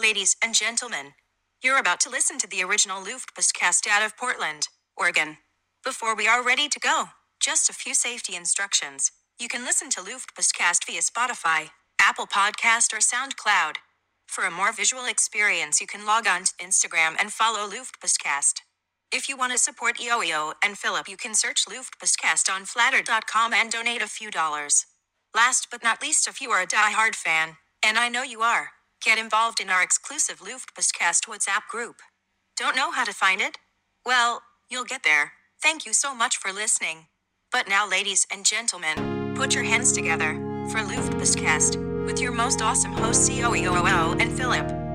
Ladies and gentlemen, you're about to listen to the original Luftpostcast out of Portland, Oregon. Before we are ready to go, just a few safety instructions. You can listen to Luftpostcast via Spotify, Apple Podcast, or SoundCloud. For a more visual experience, you can log on to Instagram and follow Luftpostcast. If you want to support EOEO and Philip, you can search Luftpostcast on flatter.com and donate a few dollars. Last but not least, if you are a die-hard fan, and I know you are, get involved in our exclusive Luftpostcast WhatsApp group. Don't know how to find it? Well, you'll get there. Thank you so much for listening. But now, ladies and gentlemen, put your hands together for Luftpostcast with your most awesome hosts, COEOO and Philip.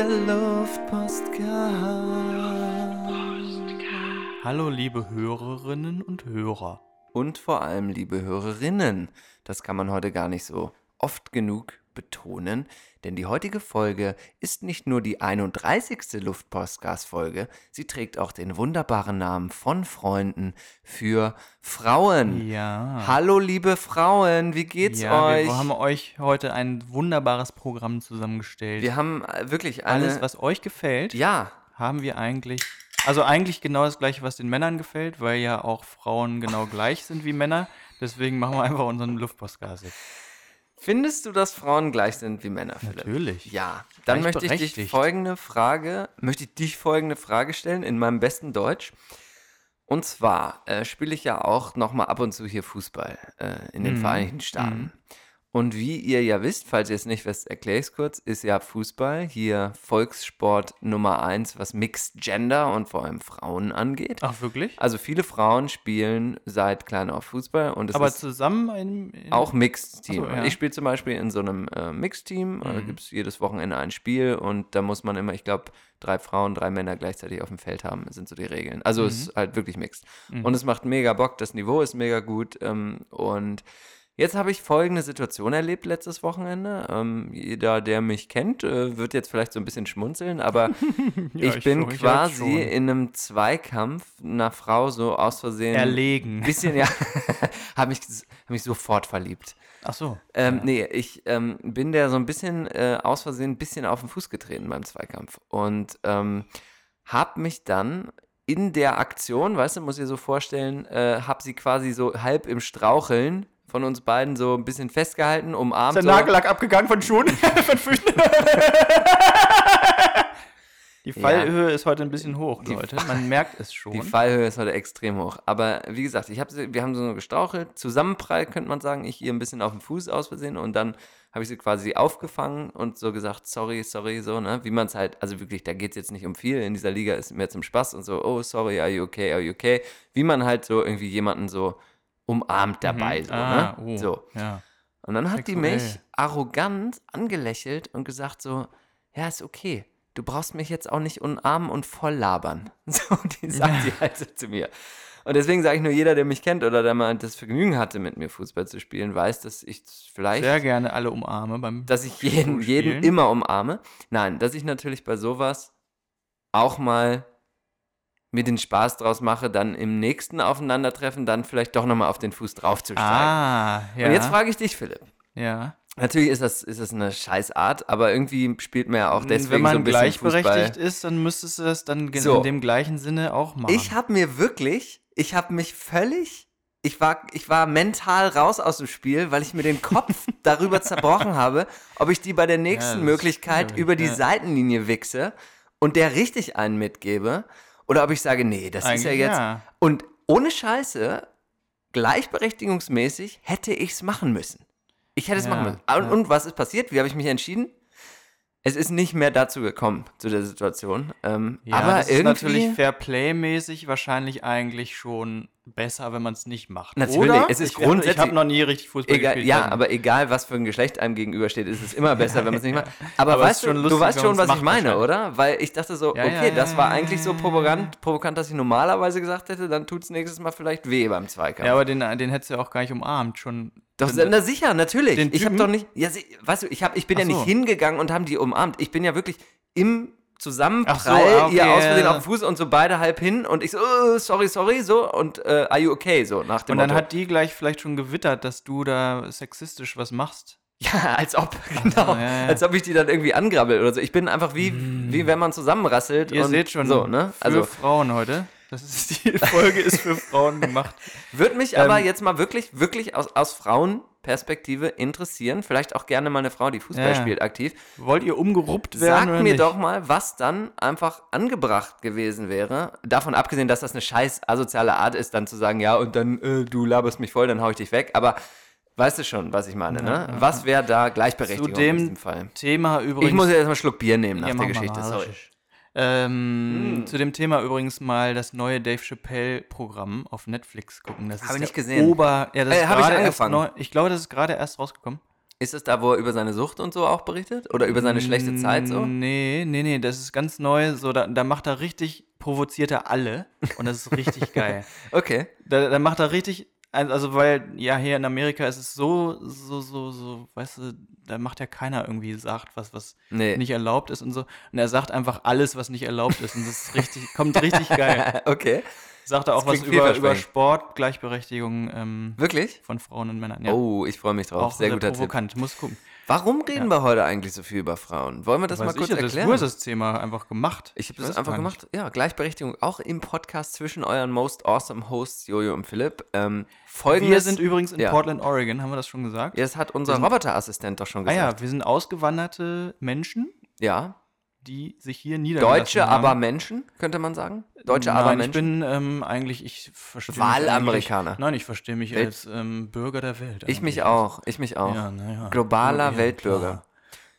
Der Luftpostcast. Hallo liebe Hörerinnen und Hörer. Und vor allem, liebe Hörerinnen, das kann man heute gar nicht so oft genug betonen, denn die heutige Folge ist nicht nur die 31. Luftpostcast-Folge, sie trägt auch den wunderbaren Namen von Freunden für Frauen. Ja. Hallo, liebe Frauen, wie geht's ja, euch? wir haben euch heute ein wunderbares Programm zusammengestellt. Wir haben äh, wirklich eine. Alles, was euch gefällt, ja, haben wir eigentlich. Also eigentlich genau das gleiche, was den Männern gefällt, weil ja auch Frauen genau gleich sind wie Männer. Deswegen machen wir einfach unseren Luftpostgas jetzt. Findest du, dass Frauen gleich sind wie Männer, Philipp? Natürlich. Ja, dann möchte ich dich folgende Frage, möchte ich dich folgende Frage stellen in meinem besten Deutsch. Und zwar äh, spiele ich ja auch noch mal ab und zu hier Fußball äh, in Mhm. den Vereinigten Staaten. Und wie ihr ja wisst, falls ihr es nicht wisst, erkläre ich es kurz, ist ja Fußball hier Volkssport Nummer eins, was Mixed Gender und vor allem Frauen angeht. Ach, wirklich? Also viele Frauen spielen seit klein auf Fußball und es Aber ist zusammen in, in auch Mixed-Team. Ach so, ja. Ich spiele zum Beispiel in so einem äh, Mixed-Team. Mhm. Da gibt es jedes Wochenende ein Spiel und da muss man immer, ich glaube, drei Frauen, drei Männer gleichzeitig auf dem Feld haben, sind so die Regeln. Also es Mhm. ist halt wirklich Mixed. Und es macht mega Bock, das Niveau ist mega gut. Ähm, und jetzt habe ich folgende Situation erlebt letztes Wochenende. Ähm, jeder, der mich kennt, äh, wird jetzt vielleicht so ein bisschen schmunzeln, aber Ja, ich, ich bin quasi schon. in einem Zweikampf einer Frau so aus Versehen erlegen. bisschen, ja, habe mich, hab mich sofort verliebt. Ach so. Ähm, Nee, ich ähm, bin der so ein bisschen äh, aus Versehen ein bisschen auf den Fuß getreten beim Zweikampf und ähm, habe mich dann in der Aktion, weißt du, muss ich dir so vorstellen, äh, habe sie quasi so halb im Straucheln von uns beiden so ein bisschen festgehalten, umarmt. Ist der so. Nagellack abgegangen von Schuhen? von Füßen? Die Fallhöhe ist heute ein bisschen hoch, Leute. Man merkt es schon. Die Fallhöhe ist heute extrem hoch. Aber wie gesagt, ich hab sie, wir haben so gestrauchelt, zusammenprall, könnte man sagen, ich ihr ein bisschen auf den Fuß aus Versehen und dann habe ich sie quasi aufgefangen und so gesagt, sorry, sorry, so, ne? Wie man es halt, also wirklich, da geht es jetzt nicht um viel. In dieser Liga ist mehr zum Spaß und so, oh, sorry, are you okay, are you okay? Wie man halt so irgendwie jemanden so umarmt dabei, so, ah, ne? oh, So. Ja. Und dann hat die Sexuell. mich arrogant angelächelt und gesagt so, ja, ist okay. Du brauchst mich jetzt auch nicht umarmen und voll labern. So, die sagt die halt so zu mir. Und deswegen sage ich nur, jeder, der mich kennt oder der mal das Vergnügen hatte, mit mir Fußball zu spielen, weiß, dass ich vielleicht, Sehr gerne alle umarme beim dass ich jeden, jeden immer umarme. Nein, dass ich natürlich bei sowas auch mal mir den Spaß draus mache, dann im nächsten Aufeinandertreffen dann vielleicht doch nochmal auf den Fuß draufzusteigen. Ah, ja. Und jetzt frage ich dich, Philipp. ja. Natürlich ist das, ist das eine Scheißart, aber irgendwie spielt man ja auch deswegen Wenn man so ein bisschen gleichberechtigt Fußball. ist, dann müsstest du es dann So. in dem gleichen Sinne auch machen. Ich habe mir wirklich, ich habe mich völlig, ich war, ich war mental raus aus dem Spiel, weil ich mir den Kopf darüber zerbrochen habe, ob ich die bei der nächsten das ist Möglichkeit über die ja. Seitenlinie wichse und der richtig einen mitgebe oder ob ich sage, nee, das ist ja Eigentlich jetzt. ja. Und ohne Scheiße, gleichberechtigungsmäßig hätte ich es machen müssen. Ich hätte es Ja, machen müssen. Und, ja. und was ist passiert? Wie habe ich mich entschieden? Es ist nicht mehr dazu gekommen, zu der Situation. Ähm, Ja, aber das ist irgendwie. natürlich Fairplay-mäßig wahrscheinlich eigentlich schon besser, wenn man es nicht macht. Natürlich, Oder? es ist ich, grundsätzlich- Ich habe noch nie richtig Fußball Egal, gespielt. ja, dann- aber egal, was für ein Geschlecht einem gegenübersteht, ist es immer besser, wenn man es nicht macht. Aber, Aber weißt du, lustig, du weißt schon, was ich meine, oder? Weil ich dachte so, Ja, okay, ja, das war eigentlich so provokant, provokant, dass ich normalerweise gesagt hätte, dann tut es nächstes Mal vielleicht weh beim Zweikampf. Ja, aber den, den hättest du ja auch gar nicht umarmt. Schon. Doch, na sicher, natürlich. Ich habe doch nicht, ja, weißt du, ich, hab, ich bin Ach ja nicht so. hingegangen und haben die umarmt. Ich bin ja wirklich im Zusammenprall, so, ah, okay, ihr aus Versehen auf den Fuß und so beide halb hin und ich so, oh, sorry, sorry, so und äh, are you okay, so nach dem Und dann Motto. hat die gleich vielleicht schon gewittert, dass du da sexistisch was machst. Ja, als ob, genau. ja, ja. Als ob ich die dann irgendwie angrabbel oder so. Ich bin einfach wie, wie wenn man zusammenrasselt. Ihr und seht schon, So, ne? für Also, Frauen heute. Das ist die Folge ist für Frauen gemacht. würde mich aber Ähm, jetzt mal wirklich, wirklich aus, aus Frauenperspektive interessieren. Vielleicht auch gerne mal eine Frau, die Fußball Ja, ja. spielt, aktiv. Wollt ihr umgeruppt werden Sag oder mir nicht? doch mal, was dann einfach angebracht gewesen wäre. Davon abgesehen, dass das eine scheiß asoziale Art ist, dann zu sagen, ja, und dann, äh, du laberst mich voll, dann hau ich dich weg. Aber weißt du schon, was ich meine, ne? Was wäre da Zu Gleichberechtigung in dem diesem Fall? Thema übrigens. Ich muss jetzt erstmal einen Schluck Bier nehmen nach Ja, der Geschichte. Sorry. Ähm, Zu dem Thema übrigens mal das neue Dave Chappelle-Programm auf Netflix gucken. Das Hab ist ich nicht gesehen. Ober, ja, das Äh, ist hab ich gerade erst angefangen. neu, ich glaube, das ist gerade erst rausgekommen. Ist es da, wo er über seine Sucht und so auch berichtet? Oder über seine schlechte Zeit so? Nee, nee, nee, das ist ganz neu. So, da, da macht er richtig, provoziert er alle. Und das ist richtig geil. Okay. Da, da macht er richtig, also weil, ja, hier in Amerika ist es so, so, so, so, weißt du, da macht ja keiner irgendwie sagt, was, was Nee. nicht erlaubt ist und so. Und er sagt einfach alles, was nicht erlaubt ist. Und das ist richtig, kommt richtig geil. okay. Sagt er auch was über, über. Sport, Gleichberechtigung ähm, Wirklich? von Frauen und Männern. Ja. Oh, ich freue mich drauf. auch sehr sehr, guter Tipp. provokant. Muss gucken. Warum reden wir heute eigentlich so viel über Frauen? Wollen wir das Weiß mal kurz ich, ja, erklären? Du hast das Thema einfach gemacht. Ich habe das einfach gar nicht. gemacht. Ja, Gleichberechtigung auch im Podcast zwischen euren most awesome Hosts Jojo und Philipp. Ähm, folgendes, Wir sind übrigens in ja. Portland, Oregon, haben wir das schon gesagt? Ja, das hat unser Roboterassistent doch schon Ah gesagt. ja, wir sind ausgewanderte Menschen, ja. Die sich hier niedergelassen Deutsche, haben. aber Menschen, könnte man sagen. Deutsche, Nein, aber ich Menschen. bin ähm, eigentlich, ich verstehe Wahlamerikaner. Nein, ich verstehe mich Welt- als ähm, Bürger der Welt. ich mich auch. Ich mich auch. Ja, ja. Globaler Ja, Weltbürger. klar.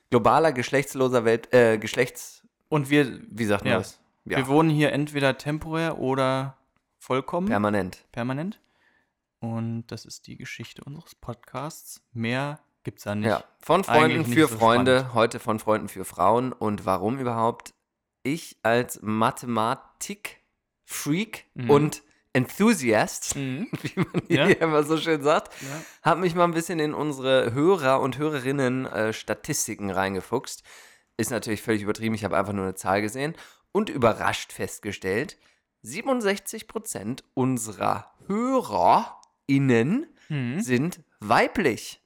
Globaler, geschlechtsloser Welt, äh, Geschlechts, Und wir, wie sagt man das? Ja, wir wohnen hier entweder temporär oder vollkommen permanent. permanent. Und das ist die Geschichte unseres Podcasts. Mehr gibt's da nicht. Ja, von Freunden für so Freunde, spannend. heute von Freunden für Frauen. Und warum überhaupt? Ich als Mathematik-Freak Mhm. und Enthusiast, Mhm. wie man hier Ja. immer so schön sagt, Ja. habe mich mal ein bisschen in unsere Hörer und Hörerinnen äh, Statistiken reingefuchst. Ist natürlich völlig übertrieben, ich habe einfach nur eine Zahl gesehen und überrascht festgestellt, 67% unserer HörerInnen Mhm. sind weiblich.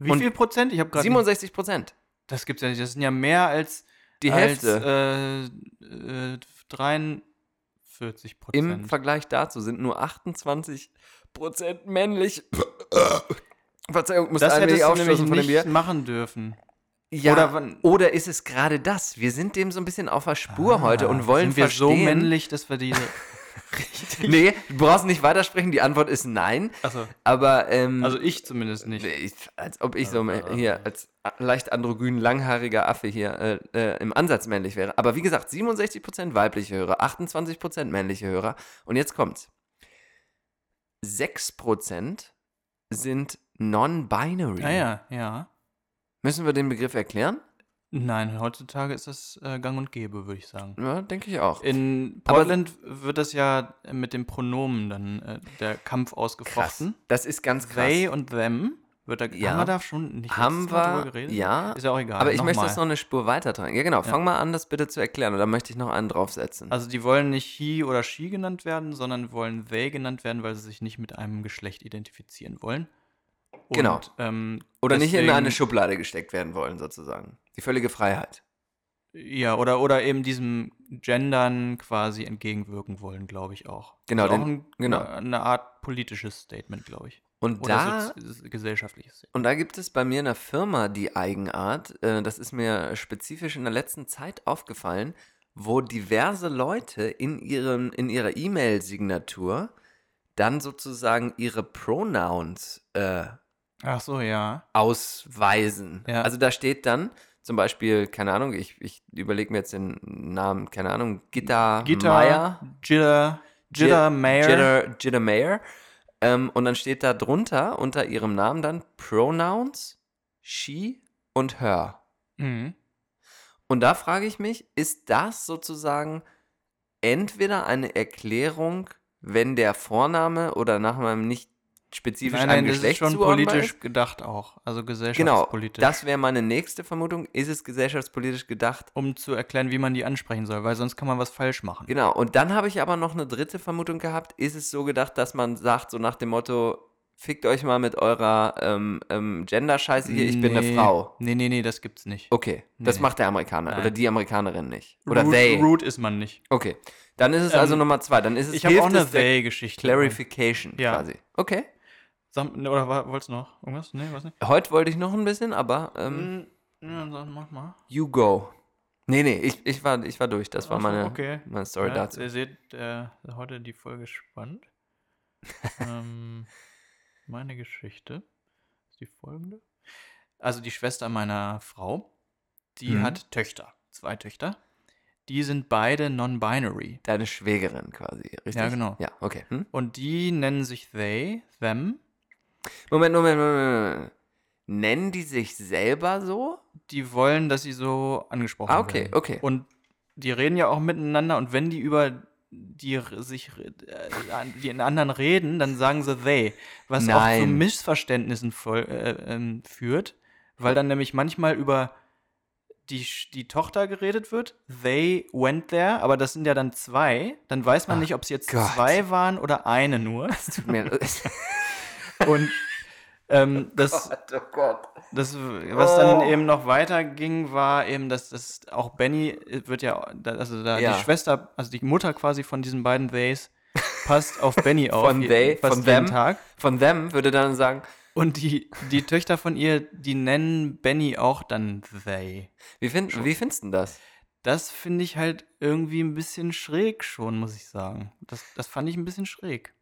Wie Und viel Prozent? Ich habe gerade. 67 Prozent. Das gibt's ja nicht. Das sind ja mehr als Die als, Hälfte. Äh, äh, 43% Im Prozent. Vergleich dazu sind nur 28 Prozent männlich. Verzeihung, musste Das ein wenig aufstoßen von dem Bier. nicht machen dürfen. Ja, Oder oder, ist es gerade das? Wir sind dem so ein bisschen auf der Spur heute und Ah, wollen Sind wir verstehen. so männlich, dass wir die. Nee, du brauchst nicht weitersprechen. Die Antwort ist nein. Achso. Aber ähm, Also ich zumindest nicht. ich, als ob ich so hier als leicht androgyn langhaariger Affe hier äh, äh, im Ansatz männlich wäre. Aber wie gesagt, 67% weibliche Hörer, 28% männliche Hörer. Und jetzt kommt's. 6% sind non-binary. Ah ja, ja. Müssen wir den Begriff erklären? Nein, heutzutage ist das äh, gang und gäbe, würde ich sagen. Ja, denke ich auch. In Aber- Portland wird das ja mit dem Pronomen dann äh, der Kampf Krass. ausgefochten. Das ist ganz krass. They und them wird da. Ja. Haben wir da schon nicht Haben wir, drüber geredet? ja. Ist ja auch egal. Aber ich möchte nochmal. das noch eine Spur weiter tragen. Ja, genau. Fang mal an, das bitte zu erklären. Und dann möchte ich noch einen draufsetzen. Also die wollen nicht he oder she genannt werden, sondern wollen they genannt werden, weil sie sich nicht mit einem Geschlecht identifizieren wollen. Und, Genau. Ähm, Oder nicht in deswegen- eine Schublade gesteckt werden wollen, sozusagen. Die völlige Freiheit. Ja, oder, oder eben diesem Gendern quasi entgegenwirken wollen, glaube ich auch. Genau, auch ein, genau. eine Art politisches Statement, glaube ich. Und Oder da, sozi- gesellschaftliches und da gibt es bei mir in der Firma die Eigenart, äh, das ist mir spezifisch in der letzten Zeit aufgefallen, wo diverse Leute in, ihren, in ihrer E-Mail-Signatur dann sozusagen ihre Pronouns äh, so, ja. ausweisen. Ja. Also da steht dann zum Beispiel, keine Ahnung, ich, ich überlege mir jetzt den Namen, keine Ahnung, Gitta, Gitter, Meyer. Jitter, Jitter Mayer. Jitter, Jitter Mayer. Ähm, und dann steht da drunter, unter ihrem Namen dann Pronouns, she und her. Mhm. Und da frage ich mich, ist das sozusagen entweder eine Erklärung, wenn der Vorname oder Nachname nicht spezifisch Nein, einem nein, das ist Geschlecht schon politisch ist? gedacht auch. Also Genau, gesellschaftspolitisch. das wäre meine nächste Vermutung. Ist es gesellschaftspolitisch gedacht? um zu erklären, wie man die ansprechen soll, weil sonst kann man was falsch machen. Genau, und dann habe ich aber noch eine dritte Vermutung gehabt. Ist es so gedacht, dass man sagt, so nach dem Motto, fickt euch mal mit eurer ähm, ähm, Gender-Scheiße hier, ich bin eine Nee. Frau. Nee, nee, nee, das gibt's nicht. Okay, das Nee. macht der Amerikaner Nein. oder die Amerikanerin nicht. Oder rude, they. rude ist man nicht. Okay, dann ist es Ähm, also Nummer zwei. Dann ist es Ich habe auch eine they-Geschichte. Clarification Ja. quasi. Okay. Sag, ne, oder wolltest du noch irgendwas? Nee, was nicht? Heute wollte ich noch ein bisschen, aber ähm, Ja, dann mach mal. you go. Nee, nee, ich, ich, war, ich war durch. Das war Ach meine, okay. meine Story ja, dazu. Ihr seht, äh, heute die Folge spannend. ähm, meine Geschichte ist die folgende. Also die Schwester meiner Frau, die Mhm. hat Töchter, zwei Töchter. Die sind beide non-binary. Deine Schwägerin quasi, richtig? Ja, genau. Ja, okay. Hm? Und die nennen sich they, them. Moment, Moment, Moment, Moment. Nennen die sich selber so? Die wollen, dass sie so angesprochen Ah, okay, werden. okay. Und die reden ja auch miteinander und wenn die über die sich äh, die in anderen reden, dann sagen sie they, was auch zu Nein. Missverständnissen voll, äh, ähm, führt, weil dann nämlich manchmal über die, die Tochter geredet wird, they went there, aber das sind ja dann zwei, dann weiß man Ach nicht, ob es jetzt Gott. zwei waren oder eine nur. Tut mir Und ähm, das, oh Gott. Das, was dann Oh. eben noch weiter ging, war eben, dass das auch Benny wird ja, also da Ja. die Schwester, also die Mutter quasi von diesen beiden Theys, passt auf Benny auf. Von they, fast von them. Tag. Von them würde dann sagen, Und die, die Töchter von ihr, die nennen Benny auch dann they. wie, find, wie findest du das? Das finde ich halt irgendwie ein bisschen schräg schon, muss ich sagen. Das, das fand ich ein bisschen schräg.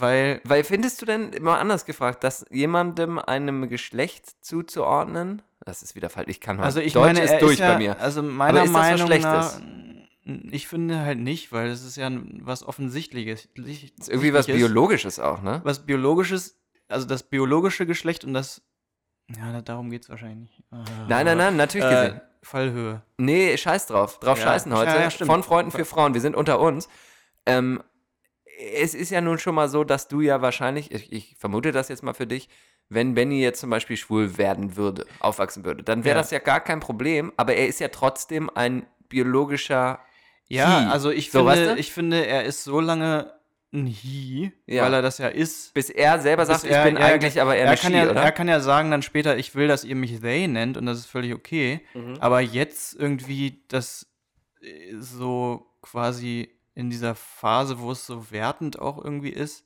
Weil Weil findest du denn, immer anders gefragt, dass jemandem einem Geschlecht zuzuordnen, das ist wieder falsch, ich kann heute, Also ich Deutsch meine, ist durch ist ja, bei mir. Also meiner ist das was Meinung Schlechtes? nach, ich finde halt nicht, weil es ist ja was Offensichtliches. Das ist irgendwie was Biologisches auch, ne? Was Biologisches, also das biologische Geschlecht und das, ja, da- darum geht es wahrscheinlich nicht. Nein, nein, nein, natürlich Äh, gesehen. Fallhöhe. Nee, scheiß drauf. Drauf Ja, scheißen heute. ja. Von Freunden für Frauen. Wir sind unter uns. Ähm, es ist ja nun schon mal so, dass du ja wahrscheinlich, ich, ich vermute das jetzt mal für dich, wenn Benny jetzt zum Beispiel schwul werden würde, aufwachsen würde, dann wäre Ja. das ja gar kein Problem, aber er ist ja trotzdem ein biologischer Ja, He. also ich So, finde, weißt du? ich finde, er ist so lange ein He, Ja. weil er das ja ist. bis er selber sagt, er- ich bin er- eigentlich aber eher er kann She, ja, oder? Er kann ja sagen dann später, ich will, dass ihr mich they nennt und das ist völlig okay. Mhm. Aber jetzt irgendwie das äh, so quasi in dieser Phase, wo es so wertend auch irgendwie ist,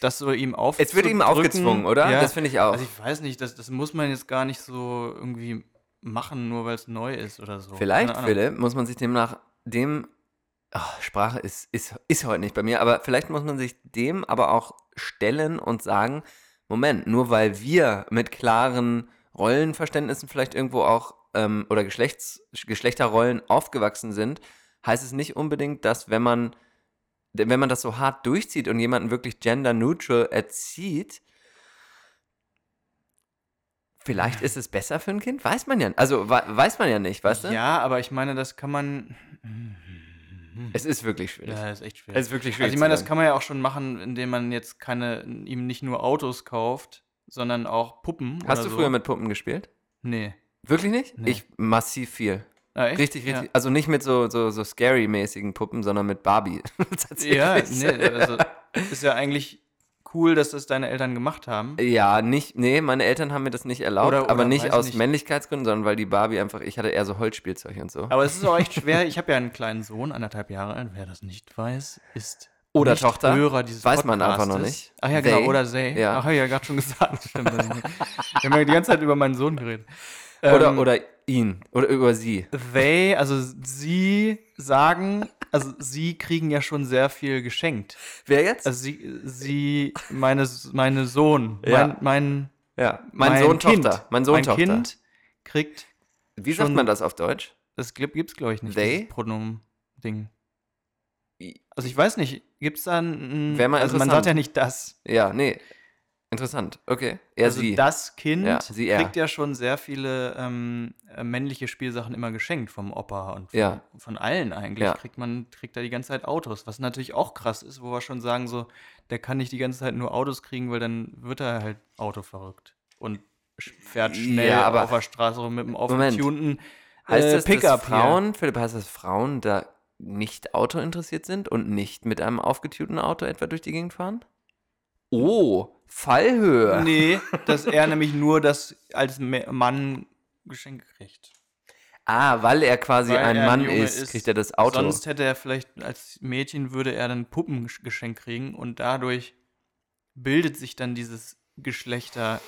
das so ihm auf. es wird ihm aufgezwungen, oder? Ja, Das finde ich auch. also ich weiß nicht, das, das muss man jetzt gar nicht so irgendwie machen, nur weil es neu ist oder so. Vielleicht. Philipp, muss man sich demnach dem. Ach, Sprache ist, ist, ist heute nicht bei mir, aber vielleicht muss man sich dem aber auch stellen und sagen: Moment, nur weil wir mit klaren Rollenverständnissen vielleicht irgendwo auch ähm, oder Geschlechts, Geschlechterrollen aufgewachsen sind, heißt es nicht unbedingt, dass wenn man, wenn man das so hart durchzieht und jemanden wirklich gender neutral erzieht, vielleicht ist es besser für ein Kind? Weiß man ja. Also wei- weiß man ja nicht, weißt du? Ja, aber ich meine, das kann man. Es ist wirklich schwierig. Ja, ist echt schwierig. Es ist wirklich schwierig. Also ich meine, das kann man ja auch schon machen, indem man jetzt keine, ihm nicht nur Autos kauft, sondern auch Puppen. Hast du so. früher mit Puppen gespielt? Nee. Wirklich nicht? Nee. Ich massiv viel. Ah? Richtig, richtig. Also nicht mit so, so, so scary-mäßigen Puppen, sondern mit Barbie. Ja, ja nee, also ist ja eigentlich cool, dass das deine Eltern gemacht haben. Ja, nicht, nee, meine Eltern haben mir das nicht erlaubt, Oder- aber oder nicht weiß aus nicht. Männlichkeitsgründen, sondern weil die Barbie einfach, ich hatte eher so Holzspielzeug und so. Aber es ist auch echt schwer. Ich habe ja einen kleinen Sohn, anderthalb Jahre alt. Wer das nicht weiß, ist Oder nicht Tochter. Hörer dieses Weiß man einfach noch Podcastes. nicht. Ach ja, genau. They. Oder they. Ja. Ach, hab ich ja gerade schon gesagt. Stimmt. nicht. Wir haben ja die ganze Zeit über meinen Sohn geredet. Oder, Ähm, oder ihn oder über sie. they, also sie sagen, also sie kriegen ja schon sehr viel geschenkt. Wer jetzt? Also sie, sie, meine, meine Sohn, Ja. mein, mein, ja, mein, Sohn, Kind, Tochter. Mein Sohn, mein Tochter. Kind kriegt, Wie sagt man das auf Deutsch? das gibt es glaube ich nicht, They? Pronomen-Ding. Also ich weiß nicht, gibt es da ein, Wär mal also man sagt ja nicht das. Ja, nee. Interessant. Okay. Er, also sie. das Kind Ja, sie, er. kriegt ja schon sehr viele ähm, äh, männliche Spielsachen immer geschenkt vom Opa und von, Ja. von allen eigentlich. Ja. Kriegt man kriegt da die ganze Zeit Autos, was natürlich auch krass ist, wo wir schon sagen so, der kann nicht die ganze Zeit nur Autos kriegen, weil dann wird er halt autoverrückt und fährt schnell Ja, aber- auf der Straße rum mit einem aufgetunten heißt äh, das, Pickup dass. Frauen, Philipp, heißt das, Frauen da nicht Auto interessiert sind und nicht mit einem aufgetunten Auto etwa durch die Gegend fahren? Oh, Fallhöhe. Nee, dass er nämlich nur das als Mann Geschenke kriegt. Ah, weil er quasi Weil ein er ein Mann Junge ist, ist. kriegt er das Auto. Sonst hätte er vielleicht als Mädchen würde er dann Puppengeschenk kriegen und dadurch bildet sich dann dieses Geschlechterbild.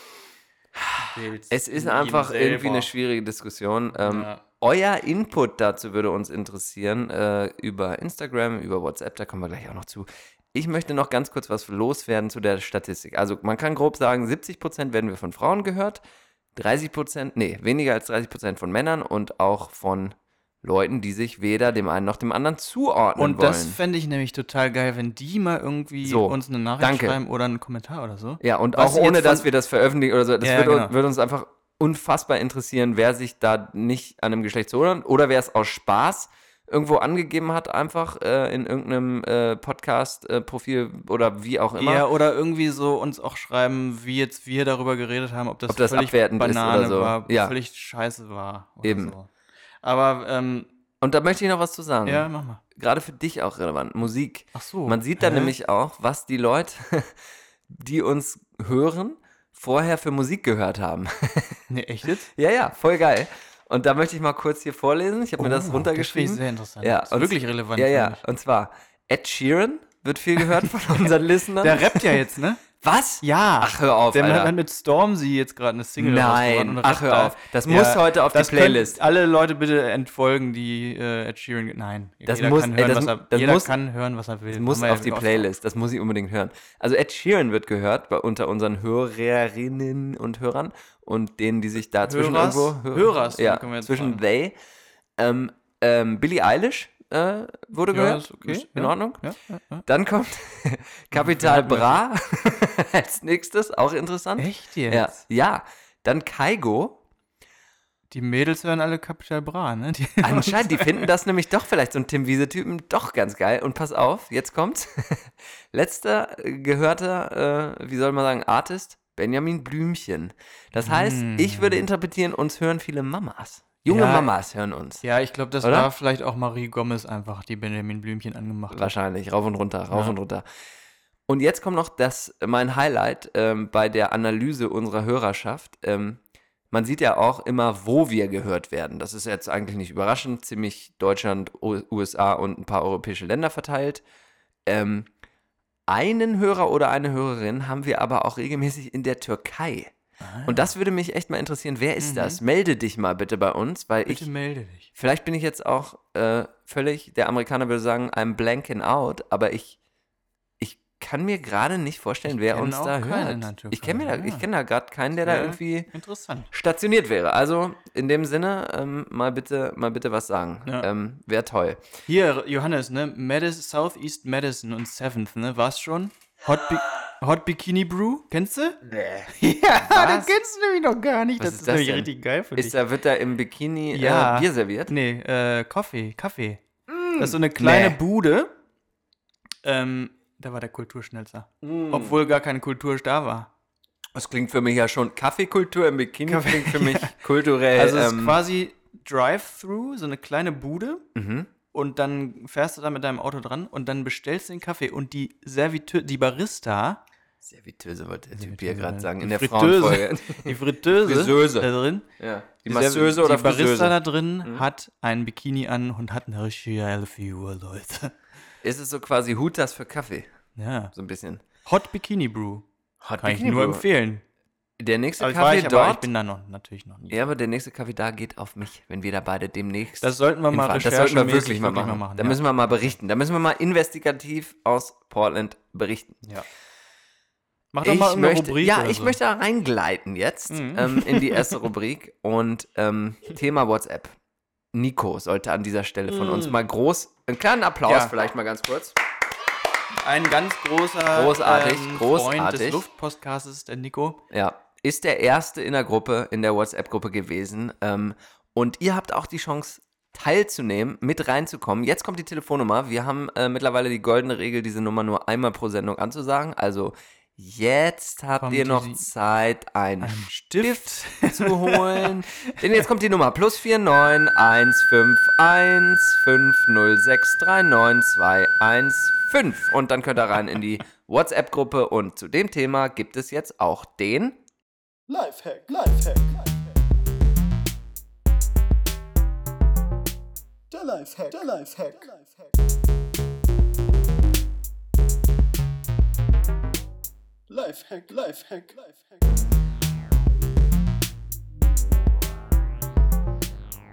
es ist einfach irgendwie eine schwierige Diskussion. Ähm, Ja. Euer Input dazu würde uns interessieren äh, über Instagram, über WhatsApp, da kommen wir gleich auch noch zu. Ich möchte noch ganz kurz was loswerden zu der Statistik. Also man kann grob sagen, 70% werden wir von Frauen gehört, 30%, nee, weniger als 30% von Männern und auch von Leuten, die sich weder dem einen noch dem anderen zuordnen Und wollen. das fände ich nämlich total geil, wenn die mal irgendwie So, uns eine Nachricht danke. schreiben oder einen Kommentar oder so. Ja, und Was auch ohne, dass wir das veröffentlichen oder so. Das Ja, würde, genau. uns, würde uns einfach unfassbar interessieren, wer sich da nicht an einem Geschlecht zuordnet oder wer es aus Spaß irgendwo angegeben hat, einfach äh, in irgendeinem äh, Podcast-Profil oder wie auch immer. Ja, oder irgendwie so uns auch schreiben, wie jetzt wir darüber geredet haben, ob das, Ob das völlig Banane oder so. war, Ja. völlig scheiße war. Eben. So. Aber, ähm, Und da möchte ich noch was zu sagen. ja, mach mal. Gerade für dich auch relevant. Musik. Ach so. Man sieht da nämlich auch, was die Leute, die uns hören, vorher für Musik gehört haben. Nee, echt jetzt? ja, ja, voll geil. Und da möchte ich mal kurz hier vorlesen. Ich habe mir das Oh, runtergeschrieben. Das sehr interessant. Ja, das ist wirklich relevant. Ja, ja. Und zwar Ed Sheeran wird viel gehört von unseren Listenern. Der rappt ja jetzt, ne? Was? Ja. Ach, hör auf, Der Alter. hat mit Stormzy jetzt gerade eine Single Nein. Ach, hör auf. Das muss heute auf die das Playlist. Alle Leute bitte entfolgen, die äh, Ed Sheeran. Nein. Das jeder muss- kann ey, hören, das was mu- er, das jeder muss- kann hören, was er will. Das muss ja auf die Playlist. Das muss ich unbedingt hören. Also Ed Sheeran wird gehört bei, unter unseren Hörerinnen und Hörern und denen, die sich da zwischen irgendwo... Hö- Hörers, Ja, zwischen sagen. they. Ähm, ähm, Billie Eilish äh, wurde Ja, gehört. ist okay, In ja. Ordnung. Ja. Dann kommt wir- Bra als nächstes. Auch interessant. Echt jetzt? Ja. Dann Kaigo. Die Mädels hören alle Capital Bra, ne? Die Anscheinend, die finden das nämlich doch vielleicht so ein Tim Wiese-Typen doch ganz geil. Und pass auf, jetzt kommt's. Letzter äh, gehörter, äh, wie soll man sagen, Artist, Benjamin Blümchen. Das heißt, ich würde interpretieren, uns hören viele Mamas. Junge Ja. Mamas hören uns. Ja, ich glaube, das Oder? war vielleicht auch Marie Gomez einfach, die Benjamin Blümchen angemacht hat. Wahrscheinlich, rauf und runter, rauf Ja. und runter. Und jetzt kommt noch das, mein Highlight ähm, bei der Analyse unserer Hörerschaft. Ähm, man sieht ja auch immer, wo wir gehört werden. Das ist jetzt eigentlich nicht überraschend, ziemlich Deutschland, USA und ein paar europäische Länder verteilt. Ähm, einen Hörer oder eine Hörerin haben wir aber auch regelmäßig in der Türkei. Und das würde mich echt mal interessieren, wer ist das? Melde dich mal bitte bei uns, weil Bitte ich melde dich. Vielleicht bin ich jetzt auch äh, völlig, der Amerikaner würde sagen, I'm blanking out, aber ich, ich kann mir gerade nicht vorstellen, Ich wer uns da hört. Ich kenne da, ich kenn da gerade keinen, der da irgendwie Interessant. stationiert wäre. Also in dem Sinne, ähm, mal bitte, mal bitte was sagen. Ja. Ähm, Wäre toll. Hier, Johannes, ne? Madison, Southeast Madison und Seventh, ne? War's schon? Hot, Bi Hot Bikini Brew? Kennst du? Nee. Ja, das kennst du nämlich noch gar nicht. Was das ist ist, das nämlich denn? richtig geil für Ist dich. da, wird da im Bikini Ja. äh, Bier serviert? Nee, äh, Kaffee, Kaffee. das ist so eine kleine nee. Bude. Ähm, da war der Kulturschnelzer. Obwohl gar keine Kultur da war. Das klingt für mich ja schon, Kaffeekultur im Bikini klingt für mich kulturell. Also es ähm, ist quasi Drive-Thru, so eine kleine Bude. Mhm. Und dann fährst du da mit deinem Auto dran und dann bestellst du den Kaffee und die Serviteu die Barista, Servitöse wollte der Typ hier gerade sagen, die in der Fritteuse. Frauenfolge. die Fritteuse Friseuse. da drin, ja. Die Masseuse oder die Barista Friseuse? da drin hat ein Bikini an und hat eine richtige geile Figur, Leute. Ist es so quasi Hutas für Kaffee? Ja. So ein bisschen. Hot Bikini Brew. Hot Kann ich Bikini nur Brew. empfehlen. Der nächste Aber Kaffee ich, aber ich dort. bin da noch natürlich noch nie. ja, aber der nächste Kaffee da geht auf mich, wenn wir da beide demnächst. Das sollten wir mal. Das sollten wir wirklich mal machen. mal machen, Da ja. müssen wir mal berichten. Da müssen wir mal investigativ aus Portland berichten. Ja. Mach doch mal Ich irgendeine möchte, Rubrik. ja, ich so. möchte da reingleiten jetzt Mhm. ähm, in die erste Rubrik und ähm, Thema WhatsApp. Nico sollte an dieser Stelle von uns Mhm. mal groß, einen kleinen Applaus Ja. vielleicht mal ganz kurz. Ein ganz großer Großartig, ähm, Freund großartig. des Luftpostcasts, der Nico. Ja, ist der erste in der Gruppe, in der WhatsApp-Gruppe gewesen. Ähm, und ihr habt auch die Chance, teilzunehmen, mit reinzukommen. Jetzt kommt die Telefonnummer. Wir haben äh, mittlerweile die goldene Regel, diese Nummer nur einmal pro Sendung anzusagen. Also jetzt habt Kommt ihr noch Zeit, einen Ein Stift zu holen. Denn jetzt kommt die Nummer plus 4915150639215 und dann könnt ihr rein in die WhatsApp-Gruppe und zu dem Thema gibt es jetzt auch den Lifehack, Lifehack. Der Lifehack, der Lifehack. Lifehack, Lifehack, Lifehack.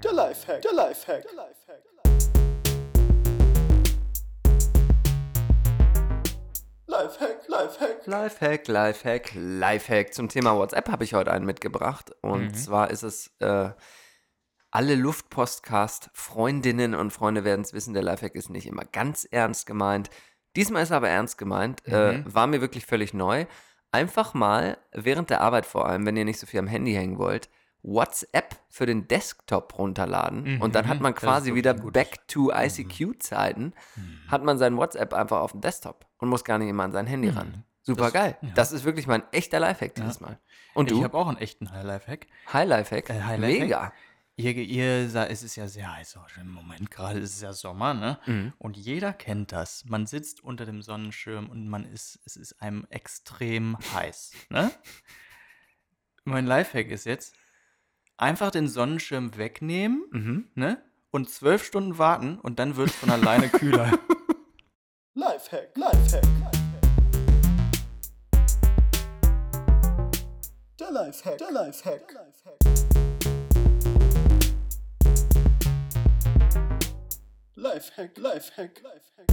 Der Lifehack, der Lifehack, der Lifehack. Lifehack, Lifehack. Lifehack, Lifehack, Lifehack. Zum Thema WhatsApp habe ich heute einen mitgebracht. Und Mhm. zwar ist es, äh, alle Luftpostcast-Freundinnen und Freunde werden es wissen, der Lifehack ist nicht immer ganz ernst gemeint. Diesmal ist er aber ernst gemeint. Äh, Mhm. war mir wirklich völlig neu. Einfach mal während der Arbeit vor allem, wenn ihr nicht so viel am Handy hängen wollt, WhatsApp für den Desktop runterladen. Und dann hat Mhm, man quasi wieder back to ICQ-Zeiten. Hat man sein WhatsApp einfach auf dem Desktop und muss gar nicht immer an sein Handy ran. Super Das- geil. ja. Das ist wirklich mein echter Lifehack dieses Mal. Und Ich du? habe auch einen echten Lifehack. High Lifehack. Äh, High Lifehack? Mega. Ihr, ihr es ist ja sehr heiß auch im Moment gerade ist es ja Sommer, ne? Mhm. Und jeder kennt das. Man sitzt unter dem Sonnenschirm und man ist, es ist einem extrem heiß, ne? Mein Lifehack ist jetzt einfach den Sonnenschirm wegnehmen, Mhm. ne? Und zwölf Stunden warten und dann wird es von alleine kühler. Lifehack, Lifehack. Der Lifehack, der Lifehack. Lifehack, Lifehack, Lifehack.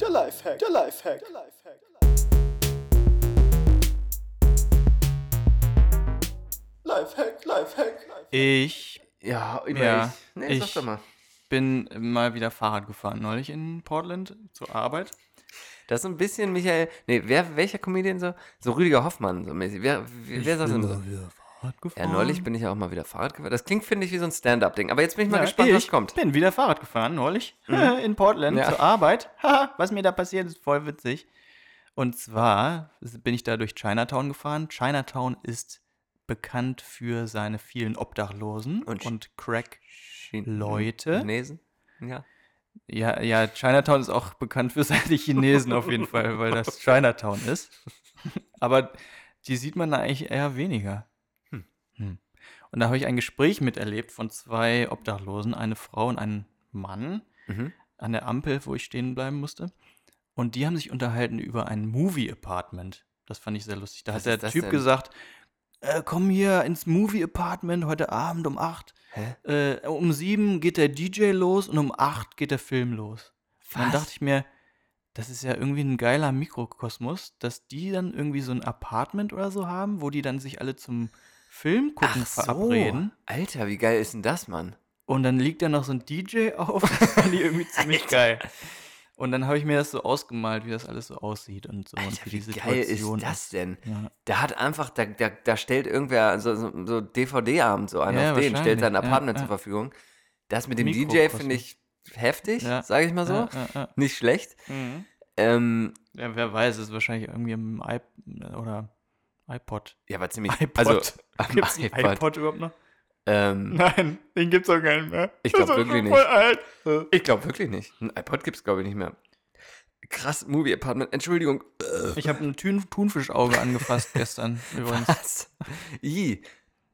Der Lifehack, der Lifehack, der Lifehack. Lifehack, Lifehack, Lifehack. Ich Ja, über Ja, ich. Nee, sag ich- doch mal. bin mal wieder Fahrrad gefahren, neulich in Portland zur Arbeit. Das ist so ein bisschen Michael. Nee, wer, welcher Comedian so? So Rüdiger Hoffmann, so mäßig. Wer, wer, wer sagt denn so? wieder Fahrrad Ja, neulich bin ich ja auch mal wieder Fahrrad gefahren. Das klingt, finde ich, wie so ein Stand-up-Ding. Aber jetzt bin ich mal Ja, gespannt, ich was kommt. bin wieder Fahrrad gefahren, neulich. In Portland Ja. zur Arbeit. Haha, was mir da passiert, ist voll witzig. Und zwar bin ich da durch Chinatown gefahren. Chinatown ist bekannt für seine vielen Obdachlosen Und und, Sch- Crack. Schien- Leute? Chinesen? Ja. Ja, ja, Chinatown ist auch bekannt für seine Chinesen auf jeden Fall, weil das Chinatown ist. Aber die sieht man da eigentlich eher weniger. Hm. Hm. Und da habe ich ein Gespräch miterlebt von zwei Obdachlosen, eine Frau und ein Mann, Mhm. an der Ampel, wo ich stehen bleiben musste. Und die haben sich unterhalten über ein Movie-Apartment. Das fand ich sehr lustig. Da Was hat der Typ denn? gesagt, äh, komm hier ins Movie-Apartment heute Abend um 8. Hä? Äh, um 7 geht der DJ los und um 8 geht der Film los. Und dann Was? dachte ich mir, das ist ja irgendwie ein geiler Mikrokosmos, dass die dann irgendwie so ein Apartment oder so haben, wo die dann sich alle zum Film gucken Ach so. verabreden. Alter, wie geil ist denn das, Mann? Und dann liegt da noch so ein DJ auf. Das fand ich irgendwie ziemlich geil. Und dann habe ich mir das so ausgemalt, wie das alles so aussieht und so. und Alter, wie wie die geil ist das denn? Ja. Da hat einfach, da, da, da stellt irgendwer so, so, so DVD-Abend so einen Ja, auf den, stellt sein Apartment ja. zur Verfügung. Das mit dem DJ finde ich heftig, Ja. sage ich mal so. Nicht schlecht. Mhm. Ähm, ja, wer weiß, ist wahrscheinlich irgendwie im iP oder iPod. ja, war ziemlich. iPod. Also, Gibt es iPod. iPod überhaupt noch? Ähm, Nein, den gibt's doch gar nicht mehr. Ich Das glaub ist wirklich nicht. voll alt. ich glaube wirklich nicht. Ein iPod gibt es, glaube ich, nicht mehr. Krass, Movie Apartment. Entschuldigung. Äh, Ich habe ein Thun Thunfischauge angefasst gestern übrigens. Was? I.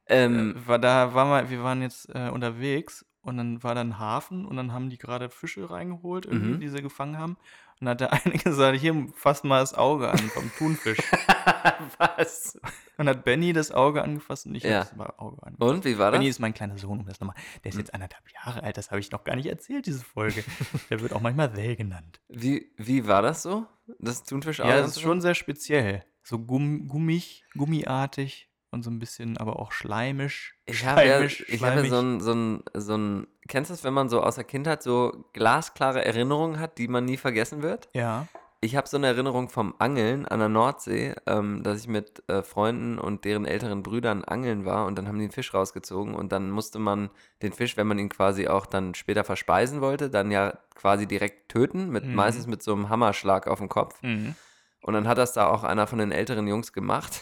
Ähm, Äh, war da war mal, wir waren jetzt äh, unterwegs und dann war da ein Hafen und dann haben die gerade Fische reingeholt, irgendwie, Mhm. die sie gefangen haben. Und dann hat der eine gesagt, hier, fass mal das Auge an vom Thunfisch. Was? Und hat Benny das Auge angefasst und ich Ja. habe das Auge angefasst. Und, wie war Benny das? ist mein kleiner Sohn, um das nochmal. Der ist Hm. jetzt anderthalb Jahre alt, das habe ich noch gar nicht erzählt, diese Folge. Der wird auch manchmal Well genannt. Wie, wie war das so? Das Thunfischauge? Ja, das ist schon sehr speziell. So gumm, gummig, gummiartig und so ein bisschen, aber auch schleimisch. Ich habe ja, ich habe so ein, so ein, so ein, kennst du das, wenn man so aus der Kindheit so glasklare Erinnerungen hat, die man nie vergessen wird? Ja. Ich habe so eine Erinnerung vom Angeln an der Nordsee, ähm, dass ich mit äh, Freunden und deren älteren Brüdern angeln war und dann haben die einen Fisch rausgezogen und dann musste man den Fisch, wenn man ihn quasi auch dann später verspeisen wollte, dann ja quasi direkt töten, mit, Mhm. meistens mit so einem Hammerschlag auf den Kopf. Mhm. Und dann hat das da auch einer von den älteren Jungs gemacht.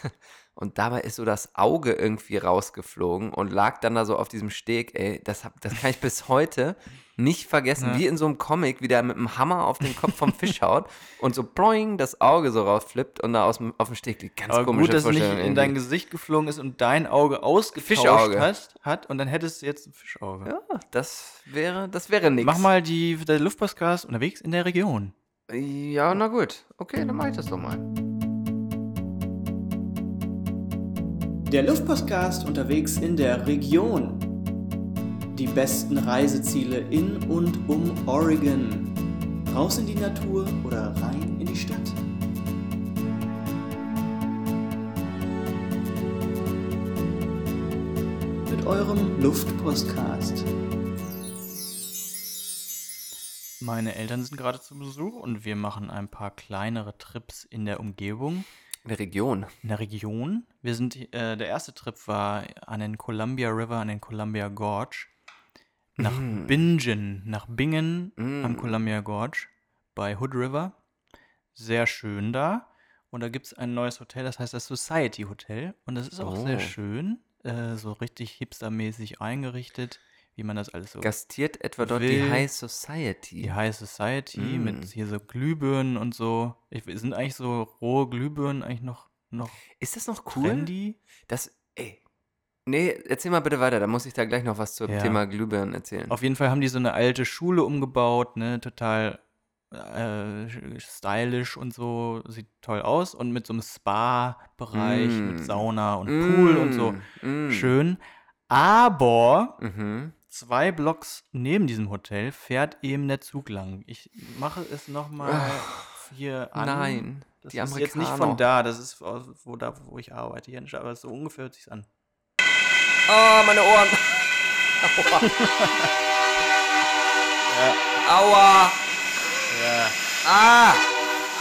Und dabei ist so das Auge irgendwie rausgeflogen und lag dann da so auf diesem Steg. Ey, das, hab, das kann ich bis heute nicht vergessen. Ja. Wie in so einem Comic, wie der mit dem Hammer auf den Kopf vom Fisch haut und so ploing das Auge so rausflippt und da aus dem, auf dem Steg liegt. Ganz Aber komische gut, dass es nicht in dein. Gesicht geflogen ist und dein Auge ausgetauscht Fischauge. Hat, hat und dann hättest du jetzt ein Fischauge. Ja, das wäre, das wäre nix. Mach mal die, der Luftpostcast unterwegs in der Region. Ja, na gut. Okay, dann mach ich das doch mal. Der Luftpostcast unterwegs in der Region. Die besten Reiseziele in und um Oregon. Raus in die Natur oder rein in die Stadt. Mit eurem Luftpostcast. Meine Eltern sind gerade zu Besuch und wir machen ein paar kleinere Trips in der Umgebung, In der Region. in der Region. Wir sind, äh, der erste Trip war an den Columbia River, an den Columbia Gorge. Nach Bingen, nach Bingen am Mm. Columbia Gorge bei Hood River. Sehr schön da. Und da gibt es ein neues Hotel, das heißt das Society Hotel. Und das ist auch sehr Oh. schön, äh, so richtig hipstermäßig eingerichtet, wie man das alles so Gastiert etwa dort die Will- High Society. die High Society Mm. mit hier so Glühbirnen und so. Ich, sind eigentlich so rohe Glühbirnen eigentlich noch, noch Ist das noch cool? trendy? Das, ey. Nee, erzähl mal bitte weiter, da muss ich da gleich noch was zum Ja. Thema Glühbirnen erzählen. Auf jeden Fall haben die so eine alte Schule umgebaut, ne, total äh, stylisch und so, sieht toll aus und mit so einem Spa-Bereich, Mm. mit Sauna und Pool und so. Mm. Schön. Aber Mhm. Zwei Blocks neben diesem Hotel fährt eben der Zug lang. Ich mache es nochmal hier an. Nein, Das die ist jetzt nicht von da, das ist wo, da, wo ich arbeite hier in aber so ungefähr hört sich's an. Oh, meine Ohren. Aua. Ja. Ah.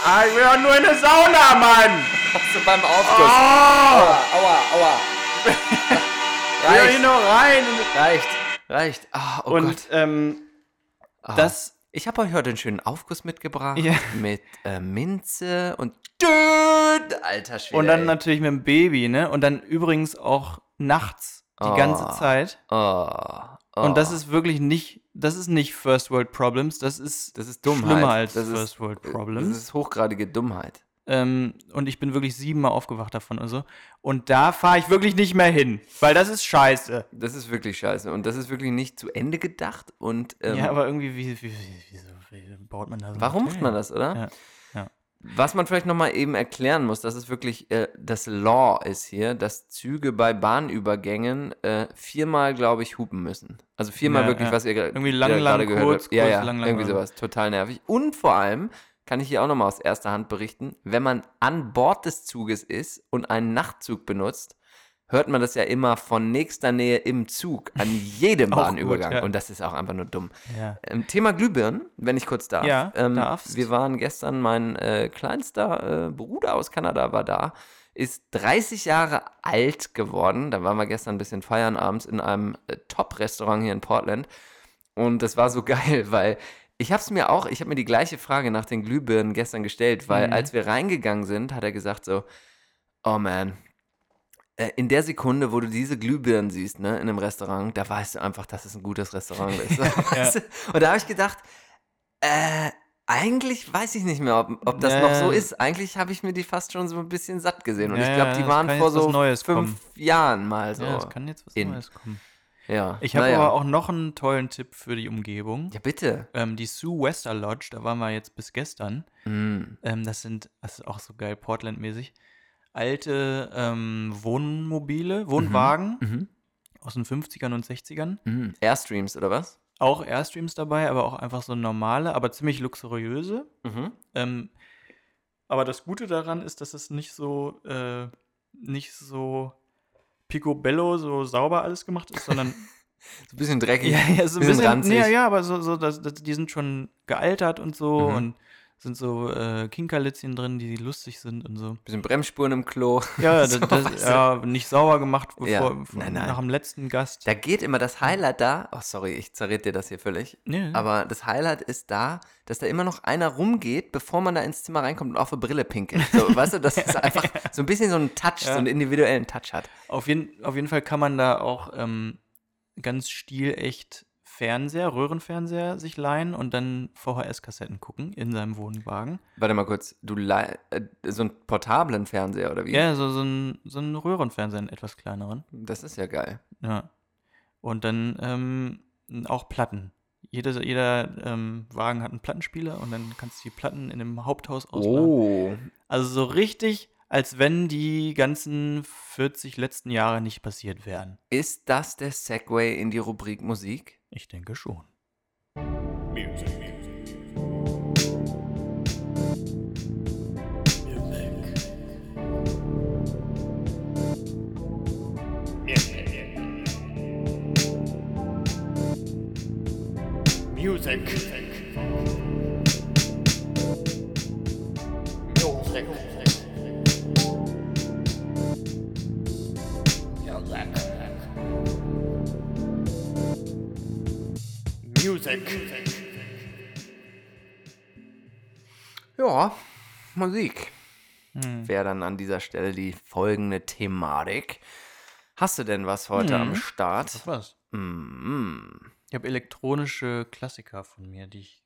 Ah, ich will doch nur in eine Sauna, Mann! So beim Aufguss. Oh! Aua, aua. Ich will doch hier nur rein! Reicht. Reicht. Ah, oh Und Gott. ähm, Ah. das, Ich habe euch heute einen schönen Aufguss mitgebracht. Ja. Mit äh, Minze und. Alter Schwede. und dann ey. natürlich mit dem Baby, ne? Und dann übrigens auch nachts die ganze Oh. Zeit. Oh, oh. Und das ist wirklich nicht, das ist nicht First World Problems, das ist, Das ist Dummheit. schlimmer als das First ist, World Das Problems. ist hochgradige Dummheit. Ähm, und ich bin wirklich siebenmal aufgewacht davon und so. Und da fahre ich wirklich nicht mehr hin, weil das ist scheiße. Das ist wirklich scheiße. Und das ist wirklich nicht zu Ende gedacht. Und ähm, ja, aber irgendwie, wie, wie, wie, wieso, wie baut man da so warum macht man das, oder? Ja, ja. Was man vielleicht nochmal eben erklären muss, dass es wirklich äh, das Law ist hier, dass Züge bei Bahnübergängen äh, viermal, glaube ich, hupen müssen. Also viermal Ja, wirklich, ja. was ihr Irgendwie lang, lang, gerade gehört kurz, habt. Ja, kurz, ja, lang, lang, irgendwie sowas. Total nervig. Und vor allem kann ich hier auch nochmal aus erster Hand berichten, wenn man an Bord des Zuges ist und einen Nachtzug benutzt, hört man das ja immer von nächster Nähe im Zug an jedem Auch gut, Bahnübergang. ja. Und das ist auch einfach nur dumm. Ja. Ähm, Thema Glühbirnen, wenn ich kurz darf. Ja, ähm, darfst. Wir waren gestern, mein äh, kleinster äh, Bruder aus Kanada war da, ist 30 Jahre alt geworden. Da waren wir gestern ein bisschen feiern abends in einem äh, Top-Restaurant hier in Portland. Und das war so geil, weil ich habe es mir auch, ich habe mir die gleiche Frage nach den Glühbirnen gestern gestellt, weil Mhm. als wir reingegangen sind, hat er gesagt so, oh man, äh, in der Sekunde, wo du diese Glühbirnen siehst, ne, in einem Restaurant, da weißt du einfach, dass es ein gutes Restaurant ist. Weißt du? Und da habe ich gedacht, äh, eigentlich weiß ich nicht mehr, ob, ob das Ja, noch so ja. ist. Eigentlich habe ich mir die fast schon so ein bisschen satt gesehen. Und Ja, ich glaube, ja, die waren vor so fünf kommen. Jahren mal so. Ja, es kann jetzt was in. Neues kommen. Ja. Ich habe naja. aber auch noch einen tollen Tipp für die Umgebung. Ja, bitte. Ähm, die Sue Wester Lodge, da waren wir jetzt bis gestern. Mm. Ähm, das sind, das ist auch so geil, Portland-mäßig. Alte ähm, Wohnmobile, Wohnwagen Mhm. aus den 50ern und 60ern. Mhm. Airstreams oder was? Auch Airstreams dabei, aber auch einfach so normale, aber ziemlich luxuriöse. Mhm. Ähm, aber das Gute daran ist, dass es nicht so, äh, nicht so picobello, so sauber alles gemacht ist, sondern So ein bisschen dreckig. ja, ja, so ein bisschen bisschen, ranzig. ja, ja, aber so, so das, das, die sind schon gealtert und so Mhm. und sind so äh, Kinkerlitzchen drin, die lustig sind und so. Bisschen Bremsspuren im Klo. Ja, das, das, ja nicht sauber gemacht bevor, Ja, nein, nein. nach dem letzten Gast. Da geht immer das Highlight da. Oh, sorry, ich zerrede dir das hier völlig. Nee. Aber das Highlight ist da, dass da immer noch einer rumgeht, bevor man da ins Zimmer reinkommt und auf eine Brille pinkelt. So, weißt du, dass es einfach so ein bisschen so einen Touch, so einen individuellen Touch hat. Auf jeden, auf jeden Fall kann man da auch ähm, ganz stilecht Fernseher, Röhrenfernseher sich leihen und dann VHS-Kassetten gucken in seinem Wohnwagen. Warte mal kurz, du leih- äh, so einen portablen Fernseher oder wie? Ja, so, so, ein, so ein Röhrenfernseher, einen etwas kleineren. Das ist ja geil. Ja. Und dann ähm, auch Platten. Jeder, jeder ähm, Wagen hat einen Plattenspieler und dann kannst du die Platten in dem Haupthaus ausleihen. Oh. Also so richtig, als wenn die ganzen 40 letzten Jahre nicht passiert wären. Ist das der Segway in die Rubrik Musik? Ich denke schon. Music. Music. Music. Ja, Musik. Hm. Wäre dann an dieser Stelle die folgende Thematik. Hast du denn was heute Mhm. am Start? Was? Mm. Ich habe elektronische Klassiker von mir, die ich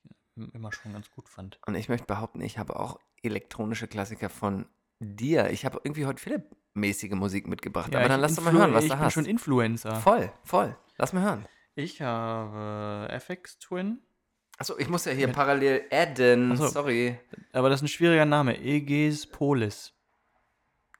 immer schon ganz gut fand. Und ich möchte behaupten, ich habe auch elektronische Klassiker von dir. Ich habe irgendwie heute Philipp-mäßige Musik mitgebracht. Aber ich dann lass doch mal hören, was ich du bin hast. schon Influencer. Voll, voll. Lass mal hören. Ich habe FX Twin, Achso, ich muss ja hier Mit- parallel adden. Ach so. Sorry. aber das ist ein schwieriger Name. Aegis Polis.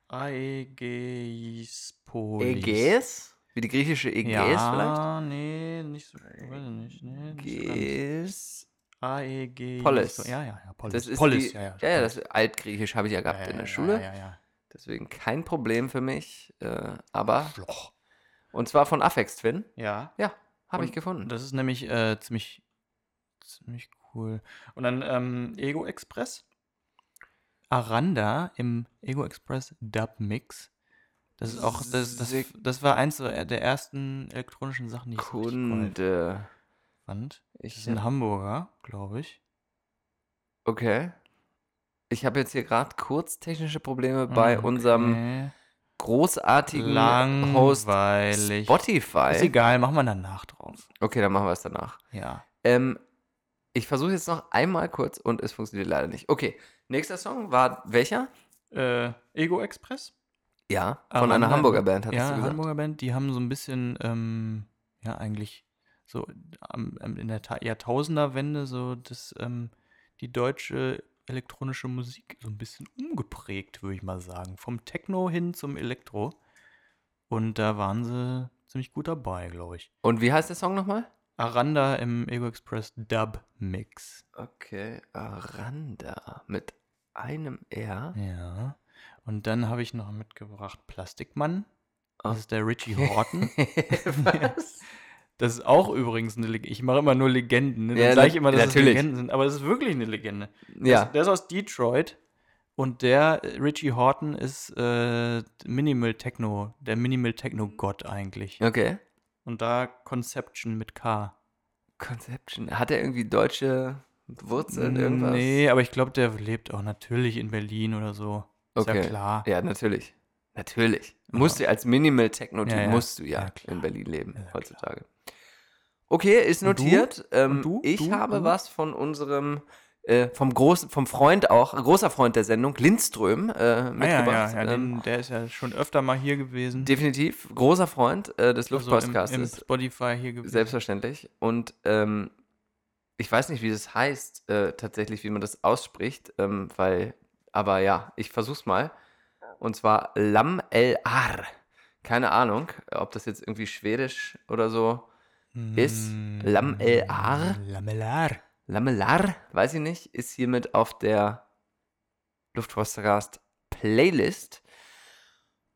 Aegis Polis. Ägäis? Wie die griechische Ägäis ja, nee, nicht so. Weiß ich nicht. Nee, vielleicht? Ägäis. Aegis. Polis. Ja, ja, ja. Polis. Das ist Polis, die, ja, ja. ja, ja, das ist altgriechisch habe ich ja gehabt Ja, in der Schule. Ja, ja, ja. Deswegen kein Problem für mich. Äh, aber, Schloch. und zwar von Afex Twin. Ja. Ja, habe ich Und gefunden. Das ist nämlich äh, ziemlich, ziemlich cool. Und dann ähm, Ego Express. Aranda im Ego Express Dub Mix. Das ist auch, das, das, das war eins so der ersten elektronischen Sachen, die ich Kunde. fand. Das Ich ist ein Hamburger, glaube ich. Okay. Ich habe jetzt hier gerade kurz technische Probleme bei Okay. unserem großartigen Host Langweilig. Spotify. Ist egal, machen wir danach drauf. Okay, dann machen wir es danach. Ja. Ähm, ich versuche jetzt noch einmal kurz und es funktioniert leider nicht. Okay, nächster Song war welcher? Äh, Ego Express? Ja, von Aranda, einer Hamburger Band, hattest ja, du gesagt. Hamburger Band, die haben so ein bisschen, ähm, ja, eigentlich so am, in der Ta Jahrtausenderwende so das, ähm, die deutsche elektronische Musik so ein bisschen umgeprägt, würde ich mal sagen. Vom Techno hin zum Elektro. Und da waren sie ziemlich gut dabei, glaube ich. Und wie heißt der Song nochmal? Aranda im Ego Express Dub Mix. Okay, Aranda mit einem R. Ja. Und dann habe ich noch mitgebracht Plastikmann. Das Oh. ist der Richie Horton. Was? Das ist auch übrigens eine Legende. Ich mache immer nur Legenden. Ne? Dann Ja, sage ich immer, dass natürlich. es Legenden sind. Aber es ist wirklich eine Legende. Ja, Das, der ist aus Detroit. Und der, äh, Richie Horton, ist äh, Minimal Techno, der Minimal Techno-Gott eigentlich. okay. Und da Conception mit K. Conception. Hat er irgendwie deutsche Wurzeln, irgendwas? Nee, aber ich glaube, der lebt auch natürlich in Berlin oder so. Ist Okay. ja klar. Ja, natürlich. Natürlich. Musst du als Minimal Techno-Typ Ja, ja. musst du ja, Ja, in Berlin leben Ja, heutzutage. Okay, ist Und du? notiert. Ähm, Und du? Ich Du? habe Du? was von unserem äh, vom großen, vom Freund auch, großer Freund der Sendung, Lindström, äh, Ah, ja, ja, mitgebracht. ja, ähm, den, der ist ja schon öfter mal hier gewesen. definitiv großer Freund äh, des Also im, im Luftpodcastes. Spotify hier gewesen. Selbstverständlich. Und ähm, ich weiß nicht, wie das heißt, äh, tatsächlich, wie man das ausspricht, ähm, weil, aber ja, ich versuch's mal. Und zwar Lam El Ar. Keine Ahnung, ob das jetzt irgendwie schwedisch oder so ist. Lam El Ar. Lamellar. Lamellar, weiß ich nicht, ist hiermit auf der Luftpostcast Playlist.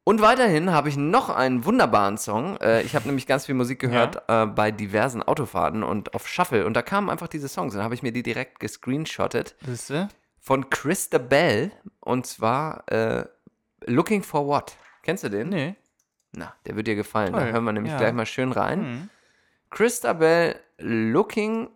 Und weiterhin habe ich noch einen wunderbaren Song. Äh, ich habe nämlich ganz viel Musik gehört äh, bei diversen Autofahrten und auf Shuffle. Und da kamen einfach diese Songs. Dann habe ich mir die direkt gescreenshottet Siehst du? von Christa Bell. Und zwar äh, Looking for What. Kennst du den? Nee. Na, der wird dir gefallen. Da Toll, hören wir nämlich ja. gleich mal schön rein. Hm. Christabel looking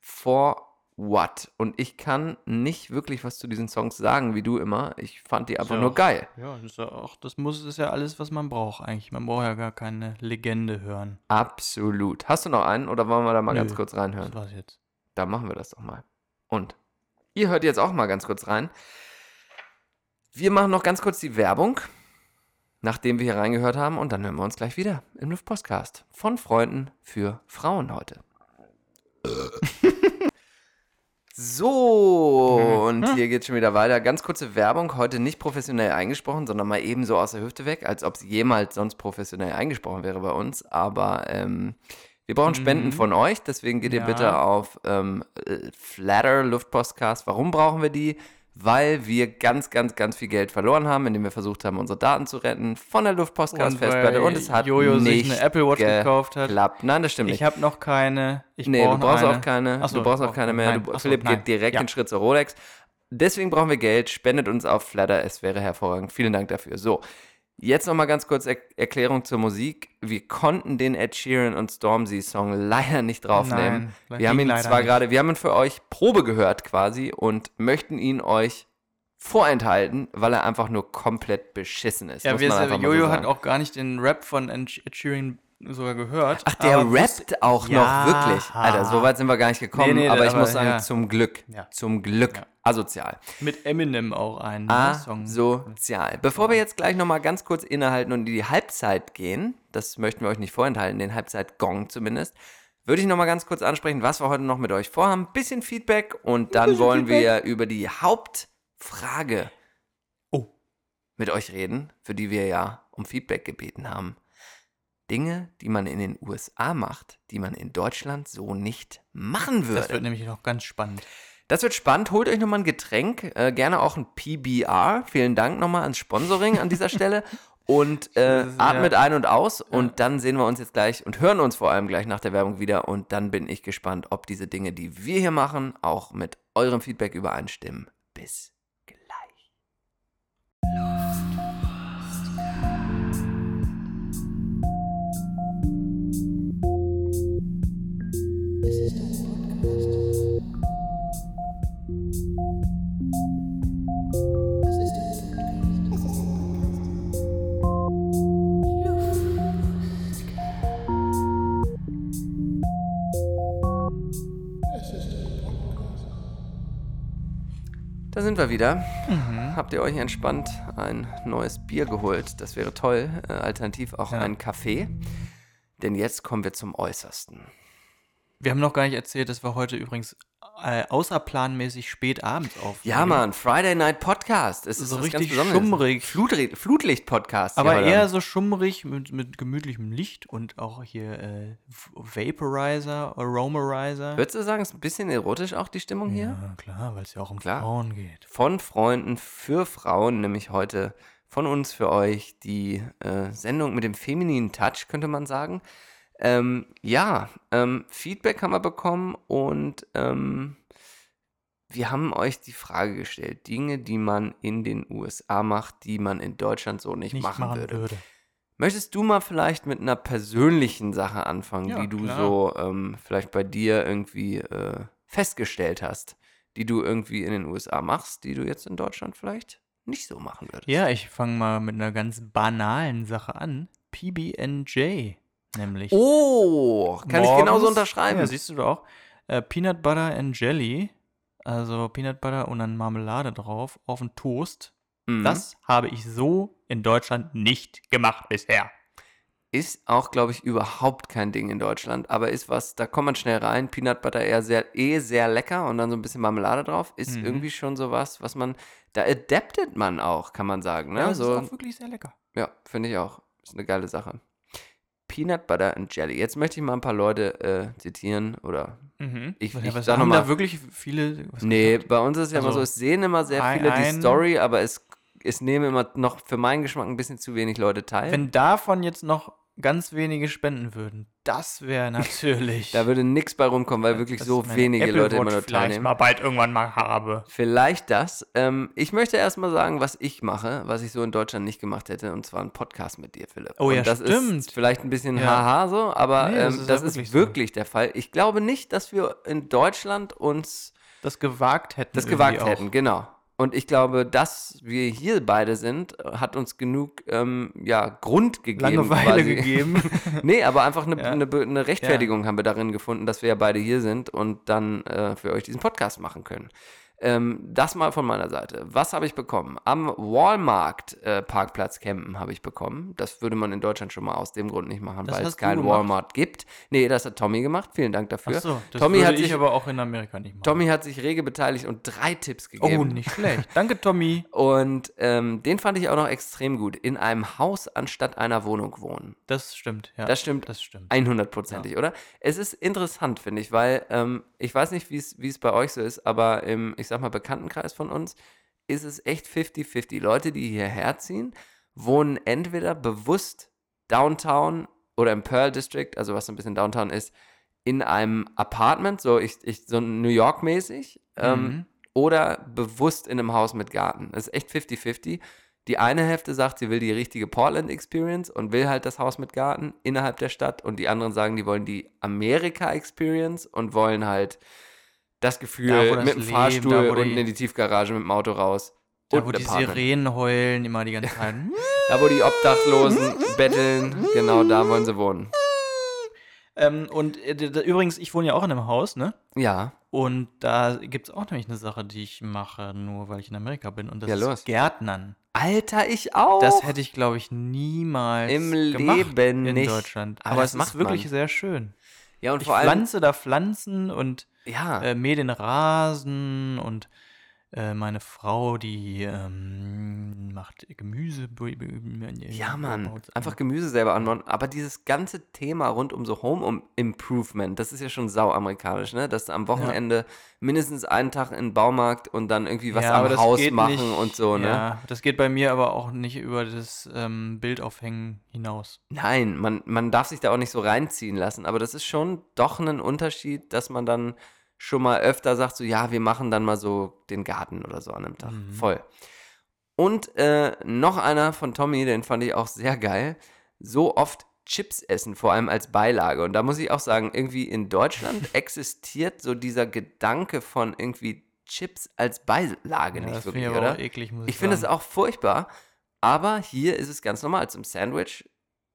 for what? Und ich kann nicht wirklich was zu diesen Songs sagen, wie du immer. Ich fand die einfach ja nur auch- geil. Ja, das ist ja auch, das muss, ist ja alles, was man braucht eigentlich. Man braucht ja gar keine Legende hören. Absolut. Hast du noch einen oder wollen wir da mal Nö, ganz kurz Das reinhören? war's jetzt. Da machen wir das doch mal. Und ihr hört jetzt auch mal ganz kurz rein. Wir machen noch ganz kurz die Werbung, nachdem wir hier reingehört haben. Und dann hören wir uns gleich wieder im Luftpostcast. Von Freunden für Frauen heute. So, und hier geht's schon wieder weiter. Ganz kurze Werbung, heute nicht professionell eingesprochen, sondern mal eben so aus der Hüfte weg, als ob es jemals sonst professionell eingesprochen wäre bei uns. Aber ähm, wir brauchen Spenden Mhm. von euch, deswegen geht ihr Ja. bitte auf ähm, äh, Flatter Luftpostcast. Warum brauchen wir die? Weil wir ganz, ganz, ganz viel Geld verloren haben, indem wir versucht haben, unsere Daten zu retten von der Luftpostcast-Festplatte weil und es hat Jojo nicht sich eine Apple Watch gekauft hat. geklappt. Nein, das stimmt nicht. Ich habe noch keine. Ich nee, du brauch noch brauchst eine. auch keine. Ach so, du brauchst auch keine mehr. Du, ach so, Philipp nein. geht direkt Ja. den Schritt zur Rolex. Deswegen brauchen wir Geld. Spendet uns auf Flatter. Es wäre hervorragend. Vielen Dank dafür. So, jetzt nochmal ganz kurz er Erklärung zur Musik. Wir konnten den Ed Sheeran und Stormzy-Song leider nicht draufnehmen. Nein, wir haben ihn zwar gerade, wir haben ihn für euch Probe gehört quasi und möchten ihn euch vorenthalten, weil er einfach nur komplett beschissen ist. Ja, wir, mal so Jojo hat auch gar nicht den Rap von Ed Sheeran sogar gehört. Ach, der rappt auch Ja. noch wirklich. Alter, so weit sind wir gar nicht gekommen. Nee, nee, aber ich aber muss sagen, ja. zum Glück. Ja. Zum Glück. Asozial. Mit Eminem auch einen ne, Song. Asozial. Bevor wir jetzt gleich nochmal ganz kurz innehalten und in die Halbzeit gehen, das möchten wir euch nicht vorenthalten, den Halbzeit-Gong zumindest, würde ich nochmal ganz kurz ansprechen, was wir heute noch mit euch vorhaben. Bisschen Feedback und dann wollen wir über die Hauptfrage Oh. mit euch reden, für die wir ja um Feedback gebeten haben. Dinge, die man in den USA macht, die man in Deutschland so nicht machen würde. Das wird nämlich noch ganz spannend. Das wird spannend. Holt euch nochmal ein Getränk, äh, gerne auch ein PBR. Vielen Dank nochmal ans Sponsoring an dieser Stelle. Und äh, atmet ja- ein und aus. Und dann sehen wir uns jetzt gleich und hören uns vor allem gleich nach der Werbung wieder. Und dann bin ich gespannt, ob diese Dinge, die wir hier machen, auch mit eurem Feedback übereinstimmen. Bis Da sind wir wieder. Mhm. Habt ihr euch entspannt ein neues Bier geholt? Das wäre toll. Äh, alternativ auch Ja. einen Kaffee. Denn jetzt kommen wir zum Äußersten. Wir haben noch gar nicht erzählt, dass wir heute übrigens äh, außerplanmäßig spät abends aufnehmen. Ja, Mann, Friday Night Podcast. Es ist So richtig schummrig. Flutri- Flutlicht-Podcast. Aber eher Abend. so schummrig mit, mit gemütlichem Licht und auch hier äh, Vaporizer, Aromarizer. Würdest du sagen, es ist ein bisschen erotisch auch die Stimmung hier? Ja, klar, weil es ja auch um Klar. Frauen geht. Von Freunden für Frauen, nämlich heute von uns für euch die äh, Sendung mit dem femininen Touch, könnte man sagen. Ähm, ja, ähm, Feedback haben wir bekommen und ähm, wir haben euch die Frage gestellt, Dinge, die man in den USA macht, die man in Deutschland so nicht, Nicht machen, machen würde. würde. Möchtest du mal vielleicht mit einer persönlichen Sache anfangen, Ja, die du klar. so ähm, vielleicht bei dir irgendwie äh, festgestellt hast, die du irgendwie in den USA machst, die du jetzt in Deutschland vielleicht nicht so machen würdest? Ja, ich fange mal mit einer ganz banalen Sache an. PB&J nämlich. Oh, kann ich genauso Morgens- unterschreiben. Ja, siehst du doch auch. Äh, Peanut Butter and Jelly also Peanut Butter und dann Marmelade drauf auf den Toast. Mhm. Das habe ich so in Deutschland nicht gemacht bisher. Ist auch, glaube ich, überhaupt kein Ding in Deutschland, aber ist was, da kommt man schnell rein. Peanut Butter eher sehr, eh sehr lecker und dann so ein bisschen Marmelade drauf. Ist Mhm. irgendwie schon so was, was man, da adaptet man auch, kann man sagen. Ne? Ja, das so, ist auch wirklich sehr lecker. ja, finde ich auch. Ist eine geile Sache. Peanut Butter and Jelly. Jetzt möchte ich mal ein paar Leute äh, zitieren oder. Mhm. Ich- ja, ich sag haben mal- da wirklich viele. Nee, bei uns ist es ja immer Also, so, es sehen immer sehr ein- viele die Story, aber es, es nehmen immer noch für meinen Geschmack ein bisschen zu wenig Leute teil. Wenn davon jetzt noch ganz wenige spenden würden, das wäre natürlich. da würde nichts bei rumkommen, weil wirklich so wenige Apple Leute immer nur vielleicht teilnehmen. mal bald irgendwann mal habe. Vielleicht das. Ähm, ich möchte erstmal sagen, was ich mache, was ich so in Deutschland nicht gemacht hätte, und zwar ein Podcast mit dir, Philipp. Oh und ja, das stimmt. ist vielleicht ein bisschen Ja. haha so, aber Nee, das ähm, ist das ja ist wirklich wirklich, so. der Fall. Ich glaube nicht, dass wir in Deutschland uns Das gewagt hätten. das gewagt auch. hätten, genau. Und ich glaube, dass wir hier beide sind, hat uns genug ähm, ja, Grund gegeben. Langeweile quasi. gegeben. Nee, aber einfach eine, Ja. eine, eine Rechtfertigung haben wir darin gefunden, dass wir ja beide hier sind und dann äh, für euch diesen Podcast machen können. Ähm, das mal von meiner Seite. Was habe ich bekommen? Am Walmart äh, Parkplatz campen habe ich bekommen. Das würde man in Deutschland schon mal aus dem Grund nicht machen, Das weil es hast du kein gemacht? Walmart gibt. Nee, das hat Tommy gemacht. Vielen Dank dafür. Achso, das Tommy würde hat ich sich aber auch in Amerika nicht machen. Tommy hat sich rege beteiligt und drei Tipps gegeben. oh, nicht schlecht. Danke, Tommy. Und ähm, den fand ich auch noch extrem gut. In einem Haus anstatt einer Wohnung wohnen. Das stimmt, ja. Das stimmt Das stimmt. 100%ig, oder? Es ist interessant, finde ich, weil ähm, ich weiß nicht, wie es wie es bei euch so ist, aber im, ich sag mal, Bekanntenkreis von uns ist es echt 50-50. Leute, die hierher ziehen, wohnen entweder bewusst downtown oder im Pearl District, also was so ein bisschen downtown ist, in einem Apartment, so, ich, ich, so New York-mäßig, ähm, Mhm. oder bewusst in einem Haus mit Garten. Das ist echt 50-50. Die eine Hälfte sagt, sie will die richtige Portland Experience und will halt das Haus mit Garten innerhalb der Stadt. Und die anderen sagen, die wollen die Amerika Experience und wollen halt das Gefühl Da, das mit dem Leben, Fahrstuhl da, unten in die Tiefgarage mit dem Auto raus. Da, wo die Apartment. Sirenen heulen immer die ganze Zeit. Da, wo die Obdachlosen betteln, genau da wollen sie wohnen. ähm, und äh, übrigens, ich wohne ja auch in einem Haus, ne? Ja, Und da gibt es auch nämlich eine Sache, die ich mache, nur weil ich in Amerika bin. Und das Ja, ist. Gärtnern. Alter, ich auch. Das hätte ich, glaube ich, niemals Im gemacht Leben in nicht. Deutschland. Aber Aber es macht ist wirklich man. sehr schön. ja, und Ich vor allem, pflanze da Pflanzen und ja, äh, mähe den Rasen und äh, meine Frau, die ähm, macht Gemüse. Ja, Mann. baut- Einfach Gemüse selber anbauen. Aber dieses ganze Thema rund um so Home Improvement, das ist ja schon sau amerikanisch, ne? Dass du am Wochenende mindestens einen Tag in den Baumarkt und dann irgendwie was Ja, am Haus machen nicht- und so, ne? Ja, das geht bei mir aber auch nicht über das ähm, Bildaufhängen hinaus. Nein, man, man darf sich da auch nicht so reinziehen lassen. Aber das ist schon doch ein Unterschied, dass man dann schon mal öfter sagt, so ja, wir machen dann mal so den Garten oder so an einem Tag. Mhm. Voll. Und äh, noch einer von Tommy, den fand ich auch sehr geil. So oft Chips essen, vor allem als Beilage. Und da muss ich auch sagen, irgendwie in Deutschland existiert so dieser Gedanke von irgendwie Chips als Beilage Ja, nicht das wirklich, ich oder? auch eklig, muss ich, finde es auch furchtbar, aber hier ist es ganz normal. Zum Sandwich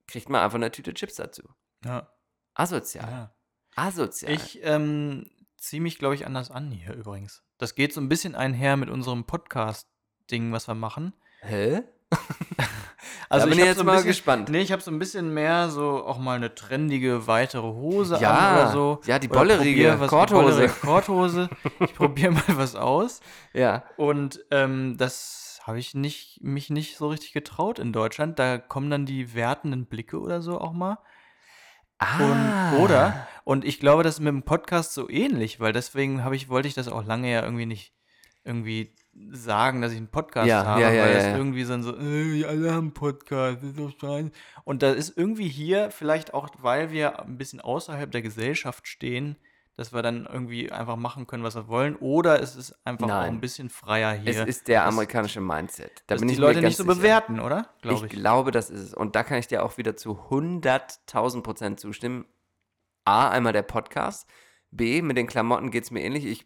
kriegt man einfach eine Tüte Chips dazu. Ja, Asozial. ja. Asozial. Ich ähm, ziehe mich, glaube ich, anders an hier übrigens. Das geht so ein bisschen einher mit unserem Podcast-Ding, was wir machen. Hä? Also bin ich jetzt so ein mal bisschen, gespannt. Nee, ich habe so ein bisschen mehr so auch mal eine trendige weitere Hose Ja, an oder so. ja, die bollerige Korthose. Korthose. Ich probiere mal was aus. Ja. Und ähm, das habe ich nicht, mich nicht so richtig getraut in Deutschland. Da kommen dann die wertenden Blicke oder so auch mal. Ah. Und, oder? Und ich glaube, das ist mit dem Podcast so ähnlich, weil deswegen habe ich, wollte ich das auch lange ja irgendwie nicht irgendwie sagen, dass ich einen Podcast Ja, habe, ja, ja, weil ja, das irgendwie so, so äh, alle haben einen Podcast, das ist doch scheiße. Und da ist irgendwie hier, vielleicht auch, weil wir ein bisschen außerhalb der Gesellschaft stehen, dass wir dann irgendwie einfach machen können, was wir wollen, oder es ist einfach auch Nein. ein bisschen freier hier. Es ist der amerikanische Mindset. Da dass bin die ich Leute nicht so sicher. bewerten, oder? Glaube ich ich. glaube, das ist es. Und da kann ich dir auch wieder zu 100.000 Prozent zustimmen. A, einmal der Podcast. B, mit den Klamotten geht es mir ähnlich. Ich,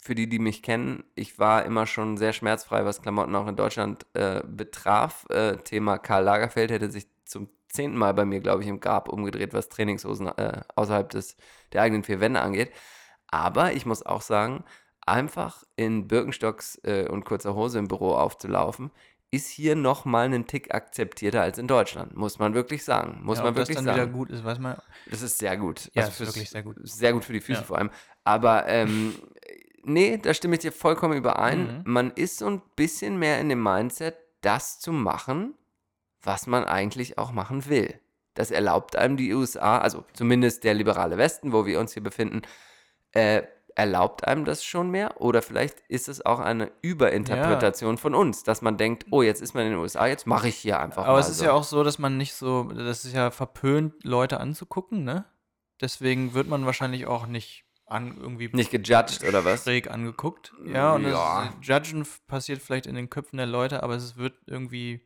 für die, die mich kennen, ich war immer schon sehr schmerzfrei, was Klamotten auch in Deutschland äh, betraf. Äh, Thema Karl Lagerfeld hätte sich zum zehnten Mal bei mir, glaube ich, im Grab umgedreht, was Trainingshosen äh, außerhalb des, der eigenen vier Wände angeht. Aber ich muss auch sagen, einfach in Birkenstocks äh, und kurzer Hose im Büro aufzulaufen, ist hier noch mal einen Tick akzeptierter als in Deutschland, muss man wirklich sagen. Muss ja, man ob das wirklich dann sagen. wieder gut ist, weiß man. Das ist sehr gut. Ja, Also ist fürs- wirklich sehr gut. Sehr gut für die Füße Ja. vor allem. Aber ähm, nee, da stimme ich dir vollkommen überein. Mhm. Man ist so ein bisschen mehr in dem Mindset, das zu machen, was man eigentlich auch machen will. Das erlaubt einem die USA, also zumindest der liberale Westen, wo wir uns hier befinden, äh, erlaubt einem das schon mehr? Oder vielleicht ist es auch eine Überinterpretation von uns, dass man denkt, oh, jetzt ist man in den USA, jetzt mache ich hier einfach Aber es ist so. ja auch so, dass man nicht so, das ist ja verpönt, Leute anzugucken, ne? Deswegen wird man wahrscheinlich auch nicht an, irgendwie nicht gejudged oder was? schräg angeguckt. Ja, und Ja. das Judgen passiert vielleicht in den Köpfen der Leute, aber es wird irgendwie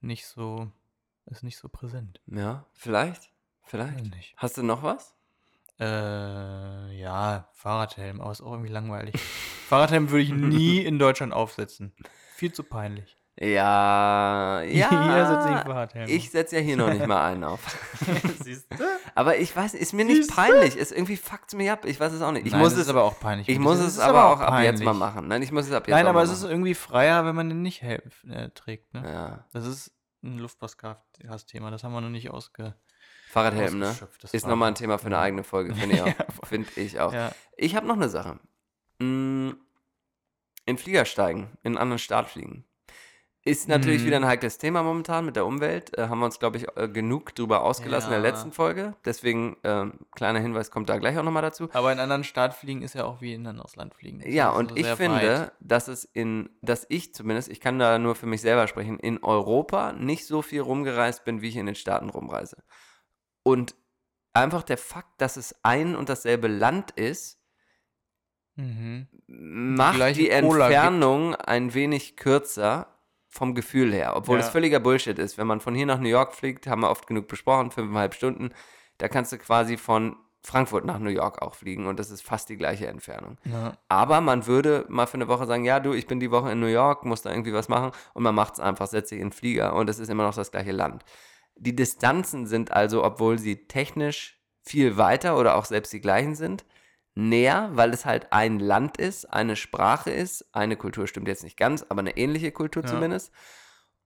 nicht so, ist nicht so präsent. Ja, vielleicht. Vielleicht. nicht. Hast du noch was? Äh, ja, Fahrradhelm, aber ist auch irgendwie langweilig. Fahrradhelm würde ich nie in Deutschland aufsetzen. Viel zu peinlich. Ja, ja. Ich setze ja hier noch nicht mal einen auf. Siehst du? Aber ich weiß, ist mir nicht peinlich. Ist irgendwie fuckt mir ab. Ich weiß es auch nicht. Ich Nein, muss es aber auch peinlich. Ich muss es aber auch ab jetzt mal machen. Nein, ich muss es ab jetzt Nein, aber es ist irgendwie freier, wenn man den nicht äh, trägt. Ne? Ja. Das ist ein Luftpostcast-Thema. Das haben wir noch nicht ausge. Fahrradhelm, ne? Ist nochmal ein. Thema für eine eigene Folge, finde ich auch. Ja. Finde ich auch. Ja. Ich habe noch eine Sache. Mm, In Flieger steigen, in einen anderen Staat fliegen. Ist natürlich Mhm. wieder ein heikles Thema momentan mit der Umwelt. Äh, haben wir uns, glaube ich, äh, genug drüber ausgelassen in der Ja. letzten Folge. Deswegen, ähm, kleiner Hinweis kommt da gleich auch nochmal dazu. Aber in einen anderen Staat fliegen ist ja auch wie in ein anderes Land fliegen. Das Ja, und so ich sehr finde, weit. dass es in, dass ich zumindest, ich kann da nur für mich selber sprechen, in Europa nicht so viel rumgereist bin, wie ich in den Staaten rumreise. Und einfach der Fakt, dass es ein und dasselbe Land ist, Mhm. macht die gibt. Entfernung ein wenig kürzer vom Gefühl her. Obwohl Ja. es völliger Bullshit ist. Wenn man von hier nach New York fliegt, haben wir oft genug besprochen, fünfeinhalb Stunden, da kannst du quasi von Frankfurt nach New York auch fliegen und das ist fast die gleiche Entfernung. Ja. Aber man würde mal für eine Woche sagen, ja du, ich bin die Woche in New York, muss da irgendwie was machen und man macht es einfach, setzt sich in den Flieger und es ist immer noch das gleiche Land. Die Distanzen sind also, obwohl sie technisch viel weiter oder auch selbst die gleichen sind, näher, weil es halt ein Land ist, eine Sprache ist, eine Kultur stimmt jetzt nicht ganz, aber eine ähnliche Kultur Ja. zumindest.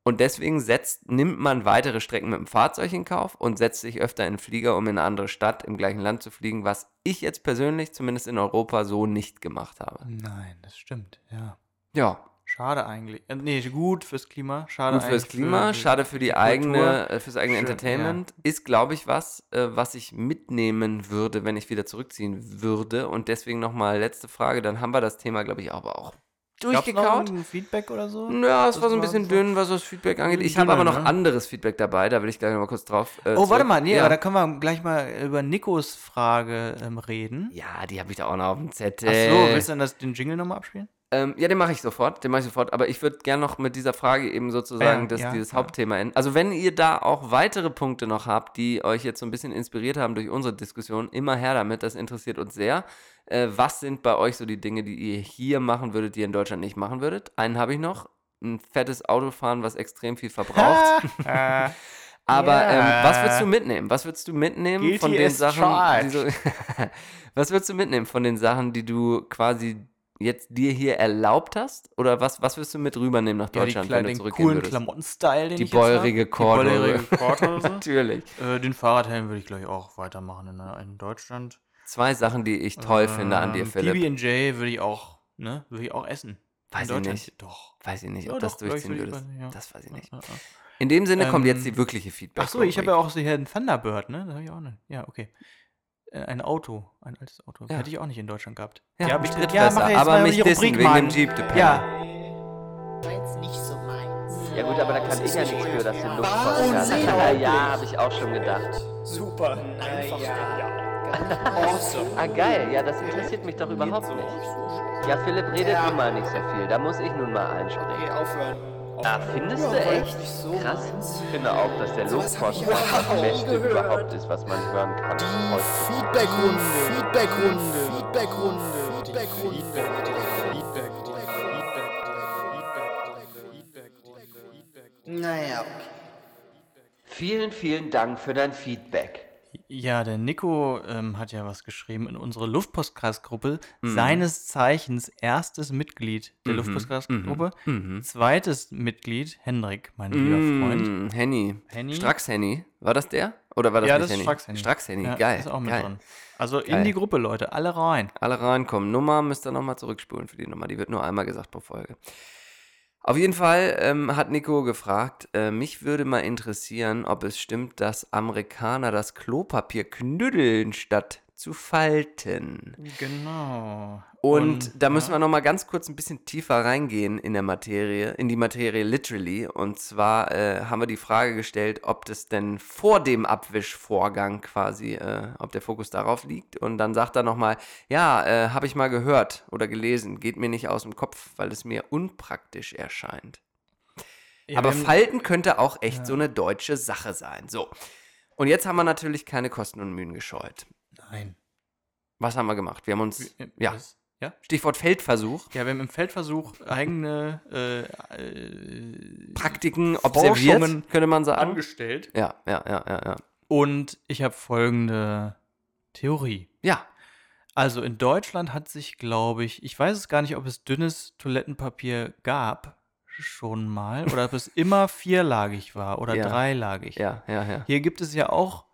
Und deswegen setzt, nimmt man weitere Strecken mit dem Fahrzeug in Kauf und setzt sich öfter in den Flieger, um in eine andere Stadt im gleichen Land zu fliegen, was ich jetzt persönlich, zumindest in Europa, so nicht gemacht habe. Nein, das stimmt, ja. Ja, Schade eigentlich. Äh, nee, gut fürs Klima. Schade gut fürs Klima, für schade für die, Kultur. eigene, äh, fürs eigene Schön, Entertainment. Ist, glaube ich, was, äh, was ich mitnehmen würde, wenn ich wieder zurückziehen würde. Und deswegen nochmal letzte Frage, dann haben wir das Thema, glaube ich, aber auch noch durchgekaut. ein Feedback oder so? Ja, es Das war so ein bisschen dünn, was das Feedback angeht. Ich habe aber noch ne? anderes Feedback dabei, da will ich gleich noch mal kurz drauf. äh, Oh, warte mal, nee, ja. aber da können wir gleich mal über Nikos Frage ähm, reden. ja, die habe ich da auch noch auf dem Zettel. Ach so, willst du dann das, den Jingle nochmal abspielen? Ähm, ja, den mache ich sofort, den mache ich sofort. Aber ich würde gerne noch mit dieser Frage eben sozusagen Ja, das, ja, dieses ja. Hauptthema enden. Also wenn ihr da auch weitere Punkte noch habt, die euch jetzt so ein bisschen inspiriert haben durch unsere Diskussion, immer her damit, das interessiert uns sehr. Äh, was sind bei euch so die Dinge, die ihr hier machen würdet, die ihr in Deutschland nicht machen würdet? Einen habe ich noch. Ein fettes Auto fahren, was extrem viel verbraucht. Aber Ja. ähm, was würdest du mitnehmen? Was würdest du mitnehmen Guilty von den Sachen, so, Was würdest du mitnehmen von den Sachen, die du quasi jetzt dir hier erlaubt hast? Oder was, was würdest du mit rübernehmen nach Ja, die Deutschland, wenn du den zurückgehen coolen würdest? Klamotten-Style, den Die ich jetzt hab. bäuerige Kordel. Die Kordel. Natürlich. äh, den Fahrradhelm würde ich gleich auch weitermachen in, in Deutschland. Zwei Sachen, die ich toll finde an dir, Ähm, Philipp. PB&J würde ich auch, ne, würde ich auch essen. Weiß in ich Deutschland. nicht. Doch. Weiß ich nicht, Ja, ob das doch, durchziehen würdest. ja. Das weiß ich nicht. Ja, ja. In dem Sinne kommt Ähm, jetzt die wirkliche Feedback. Ach so, ich habe ja auch so hier einen Thunderbird, ne? Da habe ich auch eine. Ja, okay. Äh, Ein Auto, ein altes Auto. Ja. Hätte ich auch nicht in Deutschland gehabt. Ja, bitte. Spritfresser, mach jetzt aber mal mich die dissen Rubrik, wegen dem Jeep, Penner. Ja, War jetzt nicht so meins. Ja gut, aber da kann ich ja nichts für, dass den Luftpostcast- Ja, ja, habe ich auch schon gedacht. Super. Einfach awesome. Ah geil, ja, das interessiert mich doch überhaupt nicht. Ja, Philipp redet Ja. nun mal nicht so viel, da muss ich nun mal Okay, einspringen. aufhören. Ah, findest Ja, du echt? so Krass. meins. Ich finde auch, dass der ich Luftpost das Beste gehört. überhaupt ist, was man hören kann. heutzutage. Feedbackrunde, Feedbackrunde, Feedbackrunde, Feedbackrunde. Naja, okay. Vielen, vielen Dank für dein Feedback. Ja, der Nico ähm, hat ja was geschrieben in unsere Luftpostcast-Gruppe. Mhm. Seines Zeichens erstes Mitglied der Mhm, Luftpostcast-Gruppe. Mhm. Zweites Mitglied, Hendrik, mein lieber Freund. Henny. Henny? Strax Henny. War das der? Oder war das ja, nicht das ist Henny? Strax Henny. Strax Henny, Ja, geil. Ist auch mit geil. drin. Also Geil. in die Gruppe, Leute, alle rein. Alle reinkommen. Nummer müsst ihr nochmal zurückspulen für die Nummer. Die wird nur einmal gesagt pro Folge. Auf jeden Fall ähm, hat Nico gefragt, äh, mich würde mal interessieren, ob es stimmt, dass Amerikaner das Klopapier knüddeln statt zu falten. Genau. Und, da müssen ja. wir noch mal ganz kurz ein bisschen tiefer reingehen in der Materie, in die Materie literally. Und zwar äh, haben wir die Frage gestellt, ob das denn vor dem Abwischvorgang quasi, äh, ob der Fokus darauf liegt. Und dann sagt er noch mal, ja, äh, habe ich mal gehört oder gelesen, geht mir nicht aus dem Kopf, weil es mir unpraktisch erscheint. Ja, Aber Falten könnte auch echt so eine deutsche Sache sein. So. Und jetzt haben wir natürlich keine Kosten und Mühen gescheut. Nein. Was haben wir gemacht? Wir haben uns, Wie- ja, was? Ja? Stichwort Feldversuch. Ja, wir haben im Feldversuch eigene äh, äh, Praktiken observiert, Forschungen könnte man sagen. angestellt. Ja, ja, ja, ja, ja. Und ich habe folgende Theorie. Ja, Also in Deutschland hat sich, glaube ich, ich weiß es gar nicht, ob es dünnes Toilettenpapier gab schon mal oder ob es immer vierlagig war oder Ja. dreilagig. ja, ja, ja. Hier gibt es ja auch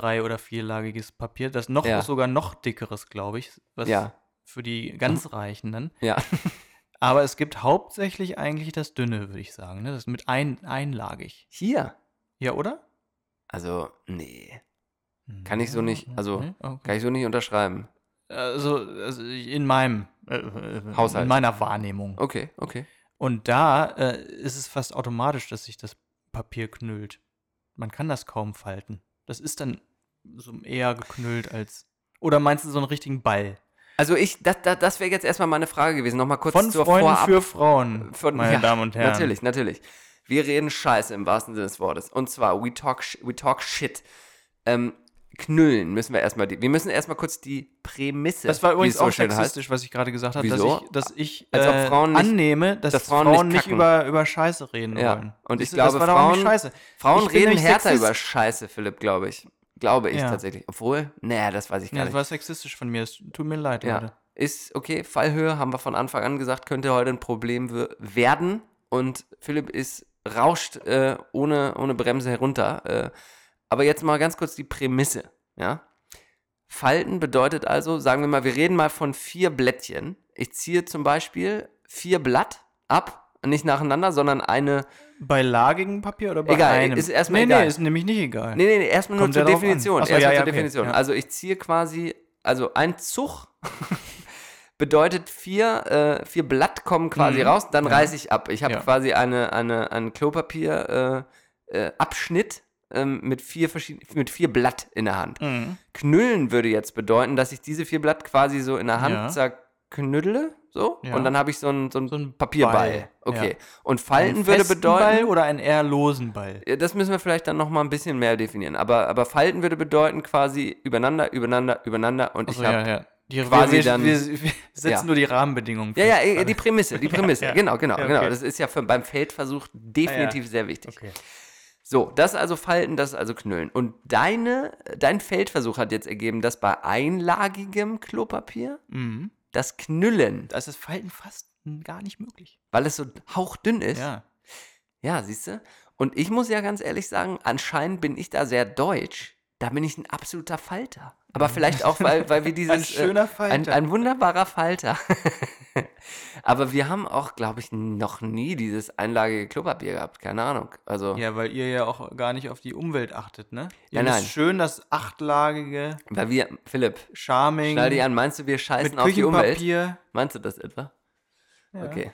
drei- oder vierlagiges Papier, das noch Ja. sogar noch dickeres, glaube ich, was Ja. für die ganz Reichen dann. Ja, Aber es gibt hauptsächlich eigentlich das dünne, würde ich sagen. Ne? Das ist mit ein, einlagig. hier. Ja, oder? Also, nee, Kann ich so nicht- also? Okay. kann ich so nicht unterschreiben. Also, also in meinem äh, äh, Haushalt. in meiner Wahrnehmung. Okay, okay. Und da äh, ist es fast automatisch, dass sich das Papier knüllt. Man kann das kaum falten. Das ist dann so eher geknüllt als. Oder meinst du so einen richtigen Ball? Also ich, das, das, das wäre jetzt erstmal meine Frage gewesen. Nochmal kurz Von zur Freunden Vorab. für Frauen, Von- meine ja, Damen und Herren. Natürlich, natürlich. Wir reden Scheiße im wahrsten Sinne des Wortes. Und zwar, we talk, we talk shit. Ähm, knüllen müssen wir erstmal. Die, wir müssen erstmal kurz die Prämisse. Das war übrigens so auch sexistisch, was ich gerade gesagt habe, dass ich, dass ich äh, nicht- annehme, dass, dass Frauen, Frauen nicht über, über Scheiße reden Ja, wollen. und ich das glaube, war doch auch nicht Frauen- Scheiße. Frauen Ich reden härter Sexist- über Scheiße, Philipp, glaube ich. Glaube ich Ja. tatsächlich. Obwohl, naja, das weiß ich gar Ja, nicht. das war sexistisch von mir. Es tut mir leid, Ja, Leute. ist okay. Fallhöhe haben wir von Anfang an gesagt, könnte heute ein Problem werden. Und Philipp ist rauscht äh, ohne, ohne Bremse herunter. Äh, aber jetzt mal ganz kurz die Prämisse. Ja? Falten bedeutet also, sagen wir mal, wir reden mal von vier Blättchen. Ich ziehe zum Beispiel vier Blatt ab, nicht nacheinander, sondern eine. Bei lagigem Papier oder bei Egal, einem? ist erstmal nee, egal. Nee, ist nämlich nicht egal. Nee, nee, nee, erstmal nur zur. Definition. Ach so, erstmal ja, ja, zur okay, Definition. ja. Also ich ziehe quasi, also ein Zug bedeutet vier, äh, vier Blatt kommen quasi Mhm, raus, dann ja. reiße ich ab. Ich habe quasi eine, eine, einen Klopapier äh, äh, Abschnitt ähm, mit vier verschiedenen, mit vier Blatt in der Hand. Mhm. Knüllen würde jetzt bedeuten, dass ich diese vier Blatt quasi so in der Hand Ja. zerknüddle, so, Ja. und dann habe ich so einen so einen So ein Papierball. Ball, Okay. ja. Und Falten Einen würde bedeuten. Ball oder einen eher losen Ball? Ja, Das müssen wir vielleicht dann noch mal ein bisschen mehr definieren. Aber, aber Falten würde bedeuten quasi übereinander, übereinander, übereinander. Und Achso, ich habe. ja, ja. Die, quasi wir, dann- wir, wir setzen Ja. nur die Rahmenbedingungen. Ja, ja, eh, die Prämisse, die Prämisse. ja. Genau, genau, Ja, okay. genau. Das ist ja für, beim Feldversuch definitiv sehr wichtig. Okay. So, das ist also Falten, das ist also Knüllen. Und deine, dein Feldversuch hat jetzt ergeben, dass bei einlagigem Klopapier Mhm. das Knüllen, Da ist das Falten fast gar nicht möglich. weil es so hauchdünn ist, Ja. Ja, siehst du? Und ich muss ja ganz ehrlich sagen, anscheinend bin ich da sehr deutsch. Da bin ich ein absoluter Falter. Aber vielleicht auch, weil, weil wir dieses. Ein schöner äh, Falter. Ein, ein wunderbarer Falter. Aber wir haben auch, glaube ich, noch nie dieses einlagige Klopapier gehabt. Keine Ahnung. Also, ja, weil ihr ja auch gar nicht auf die Umwelt achtet, ne? Ihr Nein, nein. schön das achtlagige weil wir, Philipp, Charming schnall dich an, meinst du, wir scheißen auf die Umwelt? Meinst du das etwa? Ja. Okay.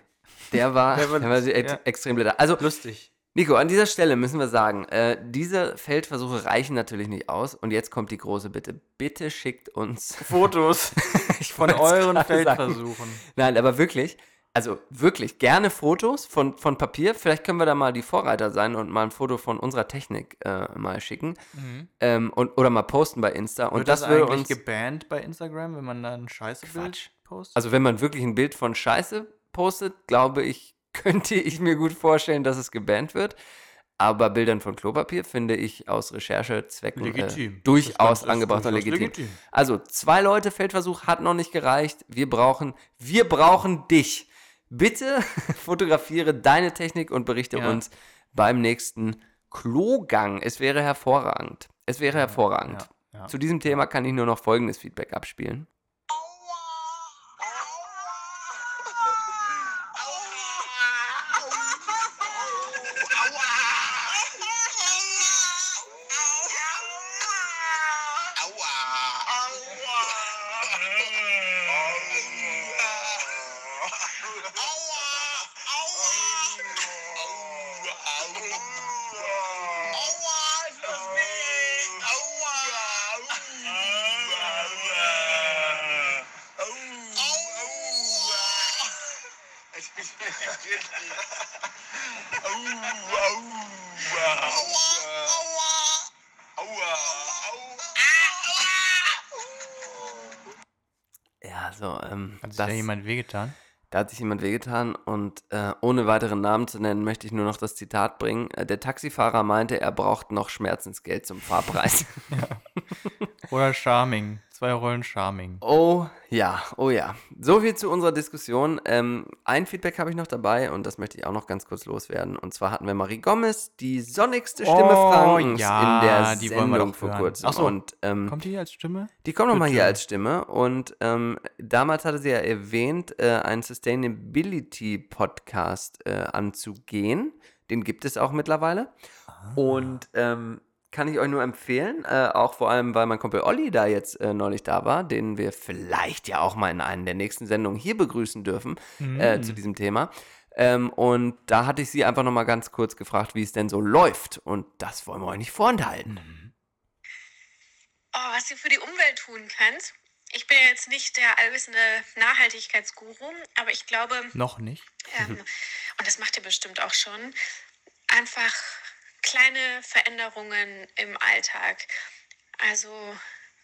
Der war, Der war- der war ja. extrem blöd. Also, Lustig. Nico, an dieser Stelle müssen wir sagen, äh, diese Feldversuche reichen natürlich nicht aus. Und jetzt kommt die große Bitte. Bitte schickt uns Fotos von euren gerade sagen. Feldversuchen. Nein, aber wirklich, also wirklich gerne Fotos von, von Papier. Vielleicht können wir da mal die Vorreiter sein und mal ein Foto von unserer Technik äh, mal schicken. Ähm, und, oder mal posten bei Insta. Und Wird das, das, würde eigentlich uns. gebannt bei Instagram, wenn man da ein Scheiße-Bild Quatsch. postet? Also, wenn man wirklich ein Bild von Scheiße postet, glaube ich, könnte ich mir gut vorstellen, dass es gebannt wird. Aber Bildern von Klopapier finde ich aus Recherchezwecken Legitim. Äh, durchaus angebracht und legitim. legitim. Also, zwei Leute, Feldversuch hat noch nicht gereicht. Wir brauchen, wir brauchen dich. Bitte fotografiere deine Technik und berichte Ja. uns beim nächsten Klogang. Es wäre hervorragend. Es wäre hervorragend. ja, ja. Zu diesem Thema kann ich nur noch folgendes Feedback abspielen. Ja, so, ähm, Hat sich das, da jemand wehgetan? da hat sich jemand wehgetan und äh, ohne weiteren Namen zu nennen, möchte ich nur noch das Zitat bringen. Äh, der Taxifahrer meinte, er braucht noch Schmerzensgeld zum Fahrpreis. Oder Charming. Zwei Rollen Charming. Oh ja, oh ja. So viel zu unserer Diskussion. Ähm, ein Feedback habe ich noch dabei und das möchte ich auch noch ganz kurz loswerden. Und zwar hatten wir Marie Gomez, die sonnigste Stimme Oh, Frankens ja, in der die wollen wir Sendung vor hören. kurzem. Ach so. Und ähm, Kommt die hier als Stimme? die kommt nochmal hier als Stimme. Und ähm, damals hatte sie ja erwähnt, äh, einen Sustainability-Podcast äh, anzugehen. Den gibt es auch mittlerweile. Ah. Und ähm, kann ich euch nur empfehlen, äh, auch vor allem, weil mein Kumpel Olli da jetzt äh, neulich da war, den wir vielleicht ja auch mal in einer der nächsten Sendungen hier begrüßen dürfen äh, Mhm. zu diesem Thema. Ähm, und da hatte ich sie einfach nochmal ganz kurz gefragt, wie es denn so läuft. Und das wollen wir euch nicht vorenthalten. Oh, was ihr für die Umwelt tun könnt. Ich bin ja jetzt nicht der allwissende Nachhaltigkeitsguru, aber ich glaube, Noch nicht. ähm, und das macht ihr bestimmt auch schon, einfach kleine Veränderungen im Alltag. Also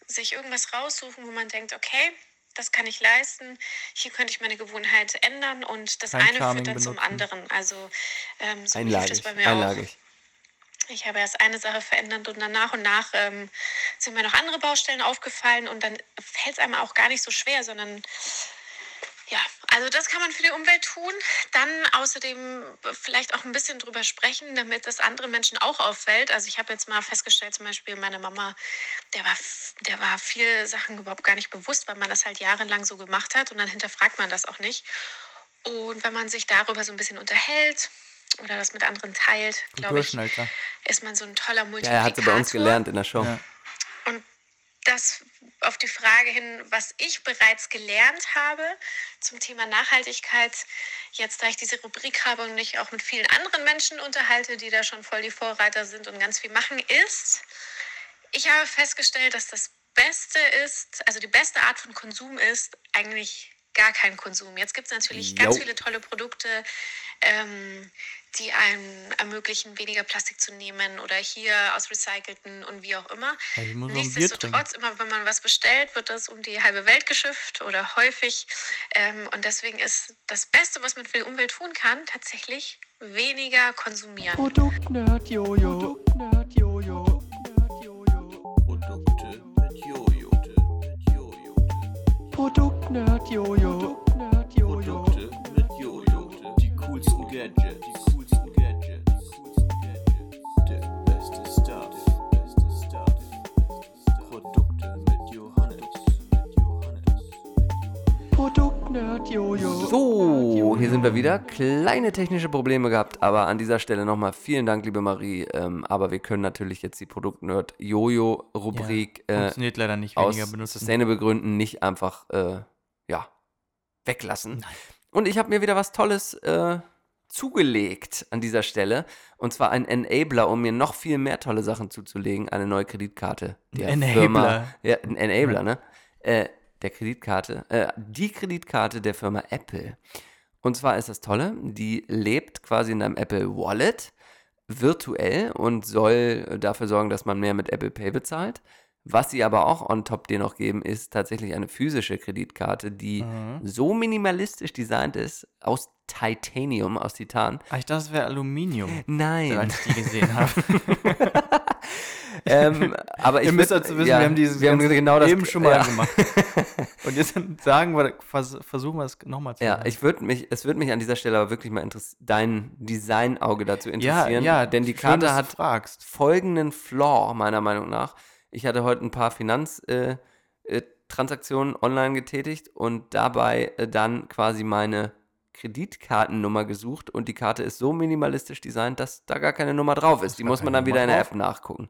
sich irgendwas raussuchen, wo man denkt, okay, das kann ich leisten, hier könnte ich meine Gewohnheit ändern und das Kein eine Charming führt dann zum benutzen. anderen. Also ähm, so lief das Einlagig. bei mir auch. Einlagig. Ich habe erst eine Sache verändert und dann nach und nach ähm, sind mir noch andere Baustellen aufgefallen und dann fällt es einem auch gar nicht so schwer, sondern ja, also das kann man für die Umwelt tun. Dann außerdem vielleicht auch ein bisschen drüber sprechen, damit das andere Menschen auch auffällt. Also ich habe jetzt mal festgestellt, zum Beispiel meine Mama, der war, der war viele Sachen überhaupt gar nicht bewusst, weil man das halt jahrelang so gemacht hat und dann hinterfragt man das auch nicht. Und wenn man sich darüber so ein bisschen unterhält oder das mit anderen teilt, glaube ich, ist man so ein toller Ja, Multiplikator. er hat sie bei uns gelernt in der Show. Ja. Und das auf die Frage hin, was ich bereits gelernt habe zum Thema Nachhaltigkeit, jetzt da ich diese Rubrik habe und mich auch mit vielen anderen Menschen unterhalte, die da schon voll die Vorreiter sind und ganz viel machen, ist, ich habe festgestellt, dass das Beste ist, also die beste Art von Konsum ist eigentlich gar kein Konsum. Jetzt gibt es natürlich ganz Jo. viele tolle Produkte, ähm, die einem ermöglichen, weniger Plastik zu nehmen oder hier aus recycelten und wie auch immer. Trinken. Nichtsdestotrotz, immer wenn man was bestellt, wird das um die halbe Welt geschifft oder häufig. Ähm, und deswegen ist das Beste, was man für die Umwelt tun kann, tatsächlich weniger konsumieren. Produktnerd Jojo. Produktnerd Produktnerd Jojo. Jojo. Produkte mit Jojo. Die coolsten Gadgets. Die coolsten Gadgets. Die coolsten Gadgets. Der beste Stuff. Beste Stuff. Produkte mit Johannes. Mit Johannes. Produktnerd Jojo. So, hier sind wir wieder. Kleine technische Probleme gehabt, aber an dieser Stelle nochmal vielen Dank, liebe Marie. Ähm, aber wir können natürlich jetzt die Produktnerd-Jojo-Rubrik äh, Funktioniert leider nicht aus weniger benutzen. sustainable Gründen nicht einfach äh, ja, weglassen. Und ich habe mir wieder was Tolles äh, zugelegt an dieser Stelle. Und zwar ein Enabler, um mir noch viel mehr tolle Sachen zuzulegen. Eine neue Kreditkarte. Der Ein Firma, Enabler. ja, ein Enabler, ne? Äh, der Kreditkarte, äh, die Kreditkarte der Firma Apple. Und zwar ist das Tolle, die lebt quasi in einem Apple Wallet virtuell und soll dafür sorgen, dass man mehr mit Apple Pay bezahlt. Was sie aber auch on top dir noch geben, ist tatsächlich eine physische Kreditkarte, die Mhm. so minimalistisch designt ist, aus Titanium aus Titan. Ah, ich dachte, das wäre Aluminium, Nein. als ich die gesehen habe. ähm, aber ich Ihr müsst dazu wissen, ja, wir haben dieses wir haben genau das eben schon mal ja. gemacht. Und jetzt sagen wir, vers versuchen wir es nochmal zu Ja, machen. ich würde mich, es würde mich an dieser Stelle aber wirklich mal dein Designauge dazu ja, interessieren. ja, denn die Karte hat fragst. folgenden Flaw, meiner Meinung nach. Ich hatte heute ein paar Finanztransaktionen äh, äh, online getätigt und dabei äh, dann quasi meine Kreditkartennummer gesucht und die Karte ist so minimalistisch designt, dass da gar keine Nummer drauf ist. Die muss man dann wieder in der? App nachgucken.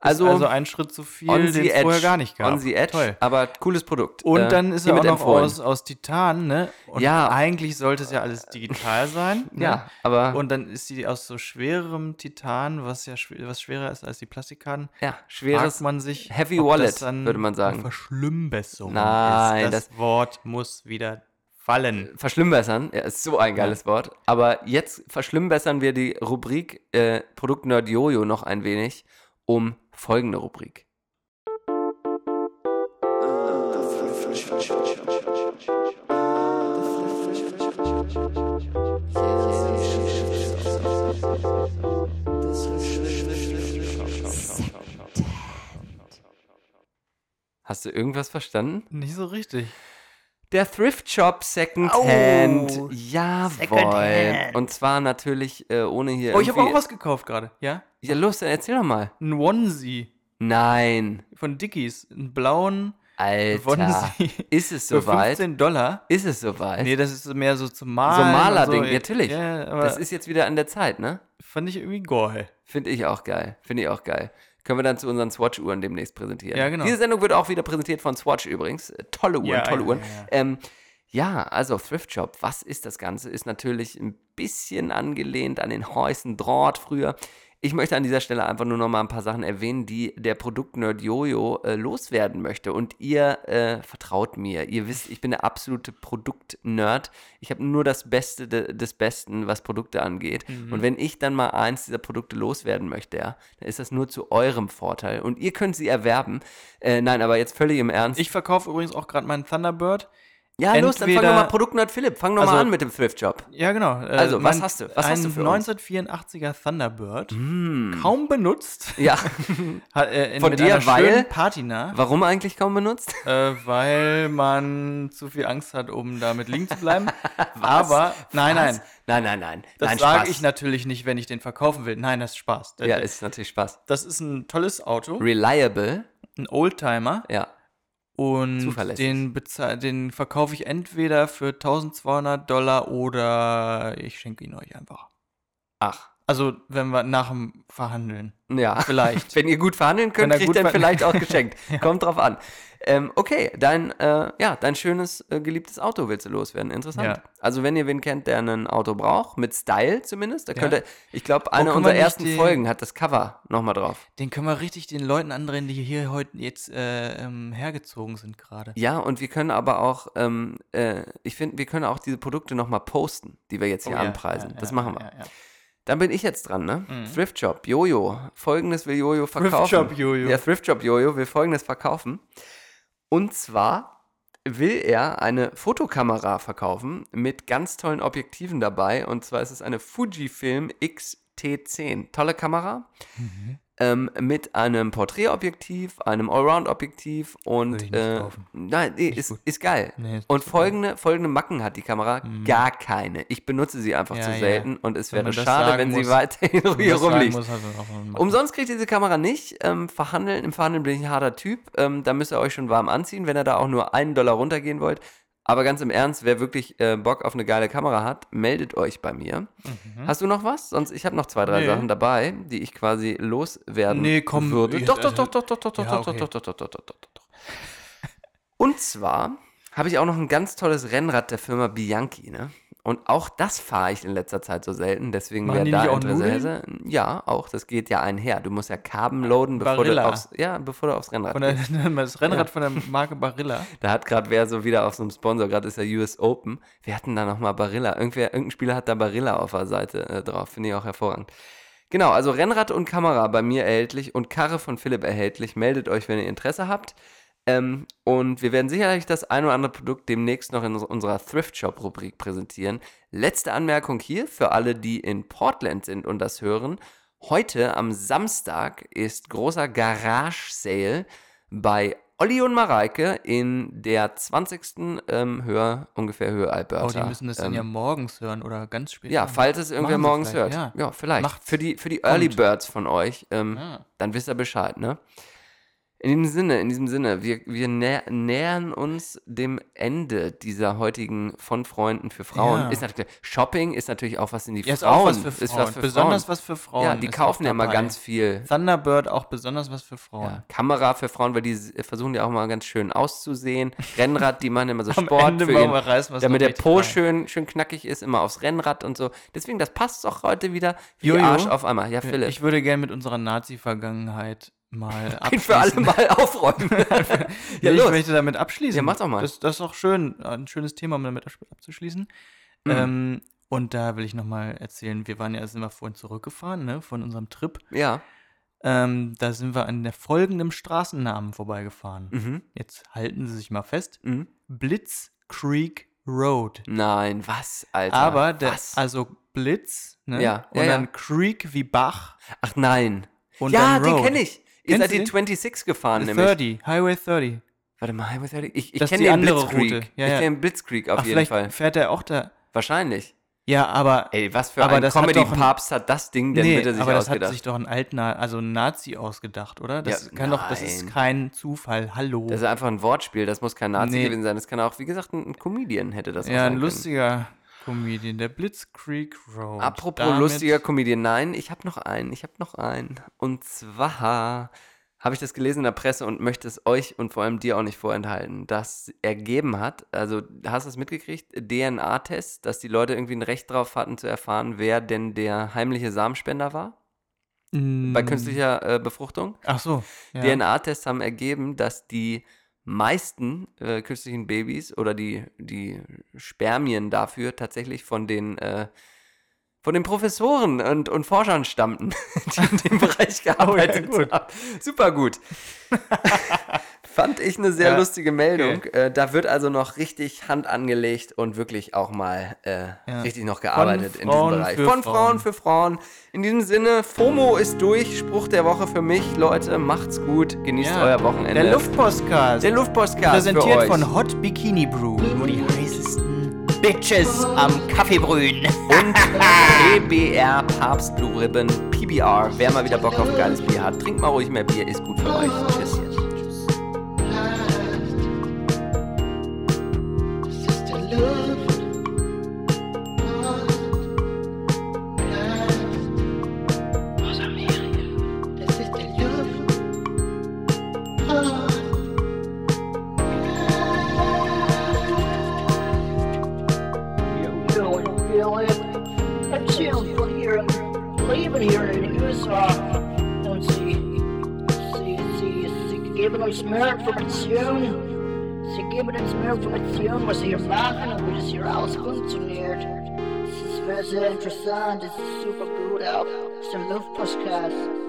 Also, Also, ein Schritt zu viel, den es vorher gar nicht gab. on the edge, Toll. aber cooles Produkt. Und Äh, dann ist er auch noch aus, aus Titan, ne? Und Ja. eigentlich sollte es ja alles digital sein. Ne? Ja, aber Und dann ist die aus so schwererem Titan, was ja was schwerer ist als die Plastikkarten. ja, schweres man sich, Heavy Wallet, würde man sagen. Verschlimmbesserung Nein, ist. Das, das- Wort muss wieder fallen. Verschlimmbessern, ja, ist so ein geiles Wort. Aber jetzt verschlimmbessern wir die Rubrik äh, Produktnerd Jojo noch ein wenig um folgende Rubrik. Hast du irgendwas verstanden? Nicht so richtig. Der Thrift Shop Second Au, Hand. Jawohl. Secondhand. Und zwar natürlich äh, ohne hier. Oh, ich habe auch was gekauft gerade. Ja? Ja, los, dann erzähl doch mal. Ein Onesie Nein. von Dickies. Einen blauen Alter. Onesie. Ist es Für soweit? 15 Dollar. Ist es soweit? Nee, das ist mehr so zum Malen. so Malerding, so. natürlich. Ja, aber das ist jetzt wieder an der Zeit, ne? fand ich irgendwie geil. Finde ich auch geil. Finde ich auch geil. Können wir dann zu unseren Swatch-Uhren demnächst präsentieren. Ja, genau. Diese Sendung wird auch wieder präsentiert von Swatch übrigens. Äh, Tolle Uhren, Ja, tolle Uhren. ja, ja. Ähm, ja, also Thrift Shop, was ist das Ganze? Ist natürlich ein bisschen angelehnt an den Heusen Draht früher. Ich möchte an dieser Stelle einfach nur noch mal ein paar Sachen erwähnen, die der Produktnerd Jojo äh, loswerden möchte. Und ihr äh, vertraut mir. Ihr wisst, ich bin der absolute Produktnerd. Ich habe nur das Beste de des Besten, was Produkte angeht. Mhm. Und wenn ich dann mal eins dieser Produkte loswerden möchte, ja, dann ist das nur zu eurem Vorteil. Und ihr könnt sie erwerben. Äh, nein, aber jetzt völlig im Ernst. Ich verkaufe übrigens auch gerade meinen Thunderbird. Ja, los, dann fang entweder- doch mal Produktnerd Philipp. Fang doch mal Also- an mit dem Thrift Shop. Ja, genau. Äh, Also, was hast du? Was ein hast du für uns? 1984er Thunderbird. Hm. Kaum benutzt. Ja, Hat, äh, Von dir, weil- Patina. warum eigentlich kaum benutzt? Äh, weil man zu viel Angst hat, um damit liegen zu bleiben. Aber, nein, Was? nein. Nein, nein, nein. Das nein, sage ich natürlich nicht, wenn ich den verkaufen will. Nein, das ist Spaß. Ja, ist natürlich Spaß. das ist ein tolles Auto, Reliable, ein Oldtimer. ja. Und den, den verkaufe ich entweder für 1200 Dollar oder ich schenke ihn euch einfach. Ach, Also, wenn wir nach dem Verhandeln. ja. Vielleicht. Wenn ihr gut verhandeln könnt, kriegt ihr ver- vielleicht auch geschenkt. Kommt drauf an. Ähm, okay, dein, äh, ja, dein schönes, äh, geliebtes Auto willst du loswerden. Interessant. Ja. Also, wenn ihr wen kennt, der ein Auto braucht, mit Style zumindest, da Ja. könnt ihr, ich glaube, eine unserer ersten die- Folgen hat das Cover nochmal drauf. Den können wir richtig den Leuten andrehen, die hier heute jetzt äh, ähm, hergezogen sind gerade. Ja, und wir können aber auch, ähm, äh, ich finde, wir können auch diese Produkte nochmal posten, die wir jetzt hier Oh ja, anpreisen. ja, das ja, machen wir. ja, ja. Dann bin ich jetzt dran, ne? Mhm. Thrift Shop, Jojo. Folgendes will Jojo verkaufen. Shop Jojo. Ja, Thrift Shop Jojo will folgendes verkaufen. Und zwar will er eine Fotokamera verkaufen mit ganz tollen Objektiven dabei. Und zwar ist es eine Fujifilm X-T10. Tolle Kamera. Mhm. Ähm, mit einem Porträtobjektiv, einem Allround-Objektiv und äh, nein, nee, ist, gut. ist geil. Nee, ist und folgende, folgende Macken hat die Kamera, gar keine. Ich benutze sie einfach Ja, zu ja. selten und es Wenn wäre schade, wenn sie muss, weiterhin Wenn man hier rumliegt. muss, Macken. Umsonst kriegt ihr diese Kamera nicht. Ähm, verhandeln, Im Verhandeln bin ich ein harter Typ. Ähm, da müsst ihr euch schon warm anziehen, wenn ihr da auch nur einen Dollar runtergehen wollt. Aber ganz im Ernst, wer wirklich äh, Bock auf eine geile Kamera hat, meldet euch bei mir. Hast du noch was? Sonst, ich habe noch zwei, drei Nee. Sachen dabei, die ich quasi loswerden Nee, komm, würde. Doch, doch, also- doch, doch, doch, doch, Ja, doch, doch, okay. doch, doch, doch, doch, doch, doch, doch. Und zwar habe ich auch noch ein ganz tolles Rennrad der Firma Bianchi, ne? Und auch das fahre ich in letzter Zeit so selten, deswegen wäre da Interesse. Ja, auch, das geht ja einher. Du musst ja Carben loaden, bevor du, aufs, ja, bevor du aufs Rennrad Von der, gehst. das Rennrad von der Marke Barilla. Da hat gerade wer so wieder auf so einem Sponsor, gerade ist der US Open. Wir hatten da nochmal Barilla. Irgendwer, irgendein Spieler hat da Barilla auf der Seite äh, drauf. Finde ich auch hervorragend. Genau, also Rennrad und Kamera bei mir erhältlich und Karre von Philipp erhältlich. Meldet euch, wenn ihr Interesse habt. Ähm, und wir werden sicherlich das ein oder andere Produkt demnächst noch in uns- unserer Thrift Shop Rubrik präsentieren. Letzte Anmerkung hier für alle, die in Portland sind und das hören. Heute am Samstag ist großer Garage Sale bei Olli und Mareike in der 20. Ähm, Hör, ungefähr Höhe Alberta. Oh, die müssen das dann Ähm, ja morgens hören oder ganz spät. ja, falls es irgendwer morgens hört. Ja, Ja. vielleicht. Macht- für die, für die Early. Birds von euch, ähm, Ja. dann wisst ihr Bescheid, ne? In diesem Sinne, in diesem Sinne, wir, wir nä nähern uns dem Ende dieser heutigen von Freunden für Frauen. Ja. Ist natürlich, Shopping ist natürlich auch was in die Ja, ist Frauen. auch was für Ist Frauen. was für besonders Frauen. was für Frauen. Ja, die ist kaufen ja immer dabei. ganz viel. Thunderbird auch besonders was für Frauen. Ja, Kamera für Frauen, weil die versuchen ja auch mal ganz schön auszusehen. Rennrad, die machen immer so Am Sport Ende für ihren, reißen damit der Po rein. schön, schön knackig ist, immer aufs Rennrad und so. Deswegen, das passt doch heute wieder wie Jojo. Arsch auf einmal. Ja, Philipp. Ich würde gerne mit unserer Nazi-Vergangenheit mal Ein für alle abschließen. Mal aufräumen. Ja, ich los. möchte damit abschließen. Ja, mach doch mal. Das, das ist auch schön, ein schönes Thema, um damit abzuschließen. Mhm. Ähm, und da will ich nochmal erzählen, wir waren ja, sind wir vorhin zurückgefahren, ne, von unserem Trip. Ja. Ähm, da sind wir an der folgenden Straßennamen vorbeigefahren. Mhm. Jetzt halten Sie sich mal fest. Mhm. Blitz Creek Road. Nein, was, Alter? Aber der, was? also Blitz, ne? Ja, und ja, dann ja. Creek wie Bach Ach nein. und ja, den kenne ich. Ihr seid die den? 26 gefahren, nämlich. 30, Highway 30. Warte mal, Highway 30? Ich, ich kenne die den andere Blitzkrieg. Route. Ja, ich ja. kenne den Blitzkrieg auf Ach, jeden Fall. fährt er auch da. Wahrscheinlich. Ja, aber Ey, was für Aber ein hat Comedy-Papst hat das Ding denn nee, bitte sich aber das hat sich doch ein Altna also ein Nazi ausgedacht, oder? Das Ja, kann doch, das ist nein. kein Zufall. Hallo. das ist einfach ein Wortspiel, das muss kein Nazi Nee. gewesen sein. Das kann auch, wie gesagt, ein, ein Comedian hätte das ja, ein können. Comedian, der Blitzkrieg Road. Apropos Damit- lustiger Comedian, nein, ich habe noch einen, ich habe noch einen. Und zwar habe ich das gelesen in der Presse und möchte es euch und vor allem dir auch nicht vorenthalten, das ergeben hat, also hast du es mitgekriegt, DNA-Test, dass die Leute irgendwie ein Recht drauf hatten zu erfahren, wer denn der heimliche Samenspender war bei Mm, künstlicher äh, Befruchtung. Ach so. Ja. DNA-Tests haben ergeben, dass die meisten äh, künstlichen Babys oder die, die Spermien dafür tatsächlich von den, äh, von den Professoren und, und Forschern stammten, die in dem Bereich gearbeitet gut. haben. Super gut. Fand ich eine sehr Ja, lustige Meldung. Äh, da wird also noch richtig Hand angelegt und wirklich auch mal äh, Ja. richtig noch gearbeitet in diesem Bereich. Von Frauen Frauen. für Frauen. In diesem Sinne, FOMO ist durch. Spruch der Woche für mich. Leute, macht's gut. Genießt Ja. euer Wochenende. Der Luftpostcast. Der Luftpostcast Präsentiert von Hot Bikini Brew. Nur die heißesten Bitches am Kaffeebrühen. und PBR Papst Blue Ribbon PBR. Wer mal wieder Bock auf geiles Bier hat, trinkt mal ruhig mehr Bier, ist gut für euch. Tschüss. Alles funktioniert. Es ist sehr, sehr interessant. Es super gut auch. Es ist ein.